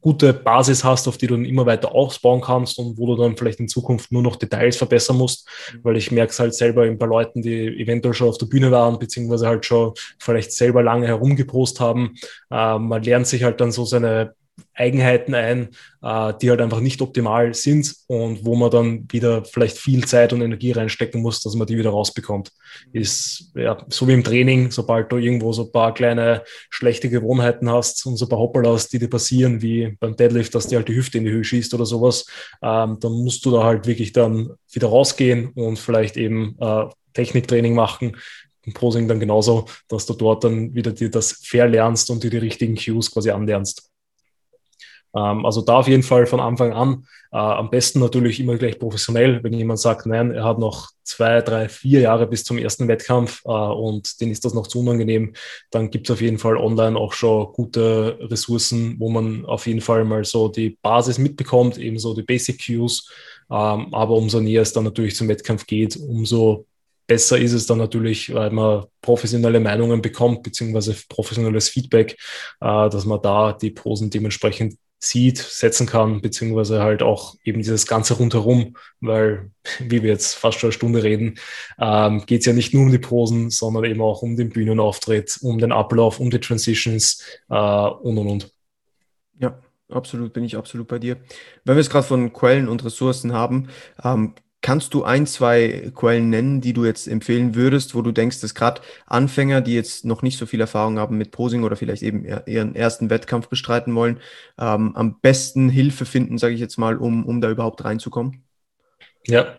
S2: gute Basis hast, auf die du dann immer weiter ausbauen kannst und wo du dann vielleicht in Zukunft nur noch Details verbessern musst, mhm. weil ich merke es halt selber ein paar Leuten, die eventuell schon auf der Bühne waren, beziehungsweise halt schon vielleicht selber lange herumgeprost haben. Äh, man lernt sich halt dann so seine Eigenheiten ein, äh, die halt einfach nicht optimal sind und wo man dann wieder vielleicht viel Zeit und Energie reinstecken muss, dass man die wieder rausbekommt. Ist ja so wie im Training, sobald du irgendwo so ein paar kleine schlechte Gewohnheiten hast und so ein paar Hopperlas, die dir passieren, wie beim Deadlift, dass dir halt die Hüfte in die Höhe schießt oder sowas, ähm, dann musst du da halt wirklich dann wieder rausgehen und vielleicht eben äh, Techniktraining machen, im Posing dann genauso, dass du dort dann wieder dir das verlernst und dir die richtigen Cues quasi anlernst. Ähm, also da auf jeden Fall von Anfang an. Äh, am besten natürlich immer gleich professionell, wenn jemand sagt, nein, er hat noch zwei, drei, vier Jahre bis zum ersten Wettkampf äh, und denen ist das noch zu unangenehm, dann gibt es auf jeden Fall online auch schon gute Ressourcen, wo man auf jeden Fall mal so die Basis mitbekommt, ebenso die Basic Cues. Ähm, aber umso näher es dann natürlich zum Wettkampf geht, umso besser ist es dann natürlich, weil man professionelle Meinungen bekommt, beziehungsweise professionelles Feedback, äh, dass man da die Posen dementsprechend sieht, setzen kann, beziehungsweise halt auch eben dieses Ganze rundherum, weil, wie wir jetzt fast schon eine Stunde reden, ähm, geht es ja nicht nur um die Posen, sondern eben auch um den Bühnenauftritt, um den Ablauf, um die Transitions äh, und und und.
S1: Ja, absolut, bin ich absolut bei dir. Wenn wir es gerade von Quellen und Ressourcen haben, ähm, Kannst du ein, zwei Quellen nennen, die du jetzt empfehlen würdest, wo du denkst, dass gerade Anfänger, die jetzt noch nicht so viel Erfahrung haben mit Posing oder vielleicht eben ihren ersten Wettkampf bestreiten wollen, ähm, am besten Hilfe finden, sage ich jetzt mal, um, um da überhaupt reinzukommen?
S2: Ja,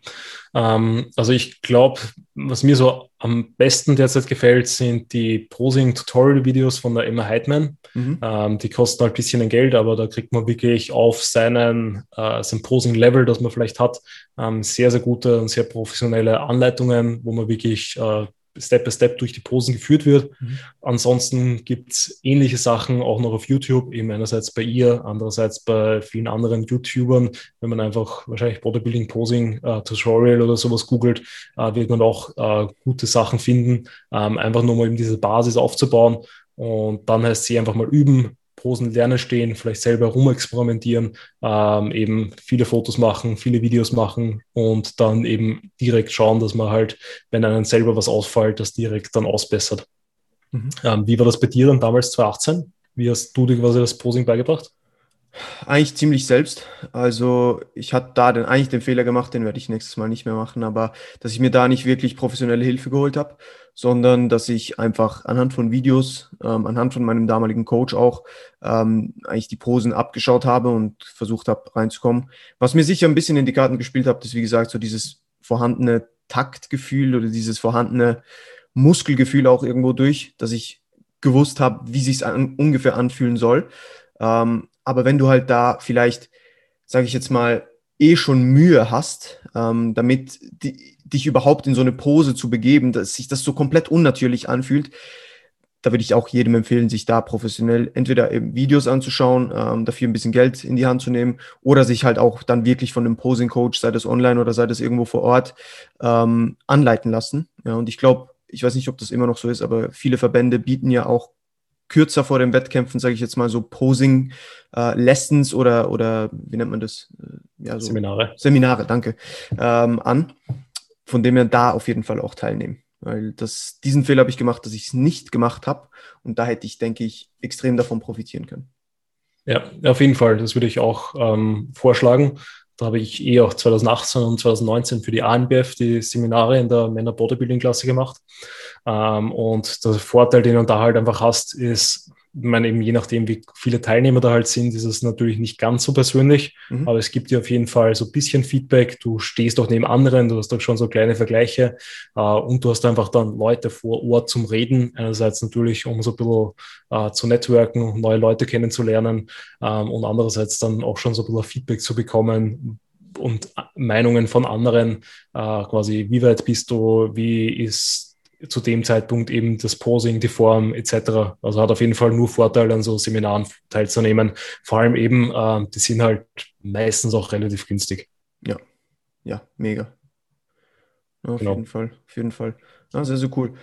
S2: ähm, also ich glaube, was mir so am besten derzeit gefällt, sind die Posing-Tutorial-Videos von der Emma Heidman. Mhm. Ähm, die kosten halt ein bisschen Geld, aber da kriegt man wirklich auf seinen, äh, sein Posing-Level, das man vielleicht hat, ähm, sehr, sehr gute und sehr professionelle Anleitungen, wo man wirklich äh, Step by Step durch die Posen geführt wird. Mhm. Ansonsten gibt es ähnliche Sachen auch noch auf YouTube, eben einerseits bei ihr, andererseits bei vielen anderen YouTubern. Wenn man einfach wahrscheinlich Bodybuilding Posing äh, Tutorial oder sowas googelt, äh, wird man auch äh, gute Sachen finden, ähm, einfach nur mal eben diese Basis aufzubauen. Und dann heißt sie einfach mal üben, Posen lernen stehen, vielleicht selber rumexperimentieren, ähm, eben viele Fotos machen, viele Videos machen und dann eben direkt schauen, dass man halt, wenn einem selber was ausfällt, das direkt dann ausbessert. Mhm. Ähm, wie war das bei dir dann damals 2018? Wie hast du dir quasi das Posing beigebracht?
S1: Eigentlich ziemlich selbst. Also ich hatte da den, eigentlich den Fehler gemacht, den werde ich nächstes Mal nicht mehr machen, aber dass ich mir da nicht wirklich professionelle Hilfe geholt habe, sondern dass ich einfach anhand von Videos, ähm, anhand von meinem damaligen Coach auch, ähm, eigentlich die Posen abgeschaut habe und versucht habe reinzukommen. Was mir sicher ein bisschen in die Karten gespielt hat, ist wie gesagt so dieses vorhandene Taktgefühl oder dieses vorhandene Muskelgefühl auch irgendwo durch, dass ich gewusst habe, wie sich an, ungefähr anfühlen soll. Ähm, aber wenn du halt da vielleicht, sage ich jetzt mal, eh schon Mühe hast, ähm, damit die, dich überhaupt in so eine Pose zu begeben, dass sich das so komplett unnatürlich anfühlt, da würde ich auch jedem empfehlen, sich da professionell entweder eben Videos anzuschauen, ähm, dafür ein bisschen Geld in die Hand zu nehmen oder sich halt auch dann wirklich von einem Posing-Coach, sei das online oder sei das irgendwo vor Ort, ähm, anleiten lassen. Ja, und ich glaube, ich weiß nicht, ob das immer noch so ist, aber viele Verbände bieten ja auch kürzer vor den Wettkämpfen, sage ich jetzt mal so Posing-Lessons äh, oder, oder wie nennt man das?
S2: Äh, ja, so Seminare.
S1: Seminare, danke, ähm, an, von dem wir da auf jeden Fall auch teilnehmen. Weil das, diesen Fehler habe ich gemacht, dass ich es nicht gemacht habe. Und da hätte ich, denke ich, extrem davon profitieren können.
S2: Ja, auf jeden Fall. Das würde ich auch ähm, vorschlagen. Da habe ich eh auch 2018 und 2019 für die ANBF die Seminare in der Männer Bodybuilding Klasse gemacht. Ähm, und der Vorteil, den du da halt einfach hast, ist, ich meine, eben je nachdem, wie viele Teilnehmer da halt sind, ist es natürlich nicht ganz so persönlich, mhm. aber es gibt dir auf jeden Fall so ein bisschen Feedback. Du stehst auch neben anderen, du hast auch schon so kleine Vergleiche äh, und du hast einfach dann Leute vor Ort zum Reden. Einerseits natürlich, um so ein bisschen äh, zu networken, neue Leute kennenzulernen ähm, und andererseits dann auch schon so ein bisschen Feedback zu bekommen, und Meinungen von anderen, äh, quasi, wie weit bist du, wie ist zu dem Zeitpunkt eben das Posing, die Form etc. Also hat auf jeden Fall nur Vorteile an so Seminaren teilzunehmen. Vor allem eben, äh, die sind halt meistens auch relativ günstig.
S1: Ja, ja, mega. Ja, auf genau. jeden Fall, auf jeden Fall. Ja, sehr, sehr cool.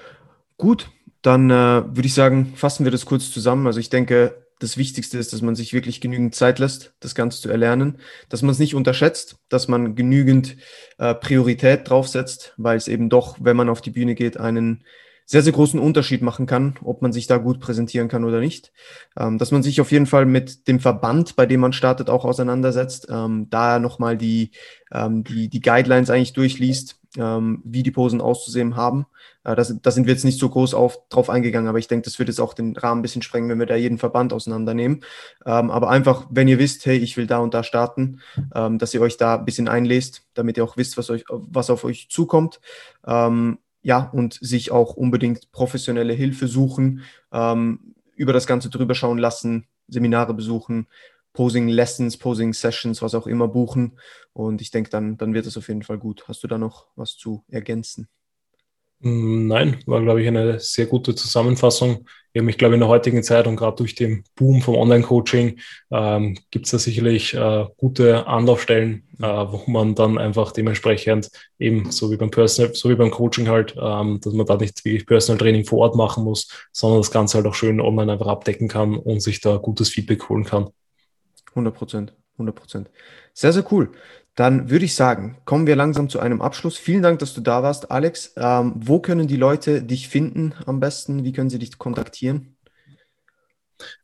S1: Gut, dann äh, würde ich sagen, fassen wir das kurz zusammen. Also ich denke, das Wichtigste ist, dass man sich wirklich genügend Zeit lässt, das Ganze zu erlernen, dass man es nicht unterschätzt, dass man genügend äh, Priorität draufsetzt, weil es eben doch, wenn man auf die Bühne geht, einen sehr, sehr großen Unterschied machen kann, ob man sich da gut präsentieren kann oder nicht. Ähm, dass man sich auf jeden Fall mit dem Verband, bei dem man startet, auch auseinandersetzt, ähm, da nochmal die, ähm, die, die Guidelines eigentlich durchliest, ähm, wie die Posen auszusehen haben. Äh, da sind wir jetzt nicht so groß auf, drauf eingegangen, aber ich denke, das wird jetzt auch den Rahmen ein bisschen sprengen, wenn wir da jeden Verband auseinandernehmen. Ähm, aber einfach, wenn ihr wisst, hey, ich will da und da starten, ähm, dass ihr euch da ein bisschen einlest, damit ihr auch wisst, was, euch, was auf euch zukommt. Ähm, ja, und sich auch unbedingt professionelle Hilfe suchen, ähm, über das Ganze drüber schauen lassen, Seminare besuchen, Posing Lessons, Posing Sessions, was auch immer buchen. Und ich denke, dann, dann wird es auf jeden Fall gut. Hast du da noch was zu ergänzen?
S2: Mm, nein, war, glaube ich, eine sehr gute Zusammenfassung. Eben, ich glaube, in der heutigen Zeit und gerade durch den Boom vom Online-Coaching ähm, gibt es da sicherlich äh, gute Anlaufstellen, äh, wo man dann einfach dementsprechend eben so wie beim Personal, so wie beim Coaching halt, ähm, dass man da nicht wirklich Personal Training vor Ort machen muss, sondern das Ganze halt auch schön online einfach abdecken kann und sich da gutes Feedback holen kann.
S1: 100 Prozent, 100 Prozent. Sehr, sehr cool. Dann würde ich sagen, kommen wir langsam zu einem Abschluss. Vielen Dank, dass du da warst, Alex. Ähm, wo können die Leute dich finden am besten? Wie können sie dich kontaktieren?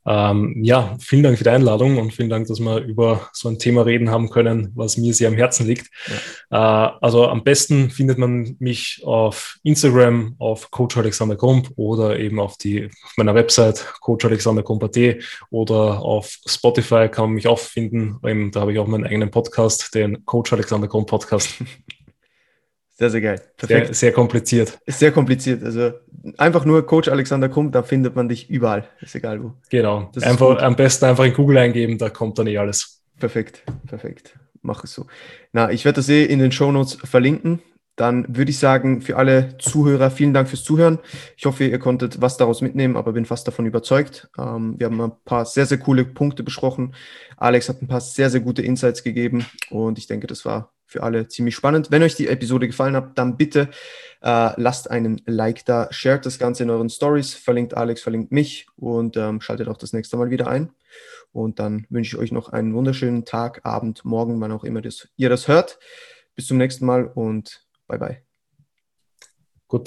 S2: Ähm, ja, vielen Dank für die Einladung und vielen Dank, dass wir über so ein Thema reden haben können, was mir sehr am Herzen liegt. Ja. Äh, also am besten findet man mich auf Instagram, auf Coach Alexander Krump oder eben auf, die, auf meiner Website coachalexanderkrump.at oder auf Spotify kann man mich auch finden. Da habe ich auch meinen eigenen Podcast, den Coach Alexander Krump Podcast. *laughs*
S1: Sehr, sehr geil.
S2: Perfekt. Sehr, sehr kompliziert.
S1: Ist sehr kompliziert. Also einfach nur Coach Alexander Kump, da findet man dich überall. Ist egal wo.
S2: Genau. Das einfach, am besten einfach in Google eingeben, da kommt dann eh alles.
S1: Perfekt, perfekt. Mach es so. Na, ich werde das eh in den Show Notes verlinken. Dann würde ich sagen, für alle Zuhörer, vielen Dank fürs Zuhören. Ich hoffe, ihr konntet was daraus mitnehmen, aber bin fast davon überzeugt. Ähm, wir haben ein paar sehr, sehr coole Punkte besprochen. Alex hat ein paar sehr, sehr gute Insights gegeben und ich denke, das war für alle ziemlich spannend. Wenn euch die Episode gefallen hat, dann bitte äh, lasst einen Like da, shared das Ganze in euren Stories, verlinkt Alex, verlinkt mich und ähm, schaltet auch das nächste Mal wieder ein. Und dann wünsche ich euch noch einen wunderschönen Tag, Abend, Morgen, wann auch immer das, ihr das hört. Bis zum nächsten Mal und bye bye.
S2: Gute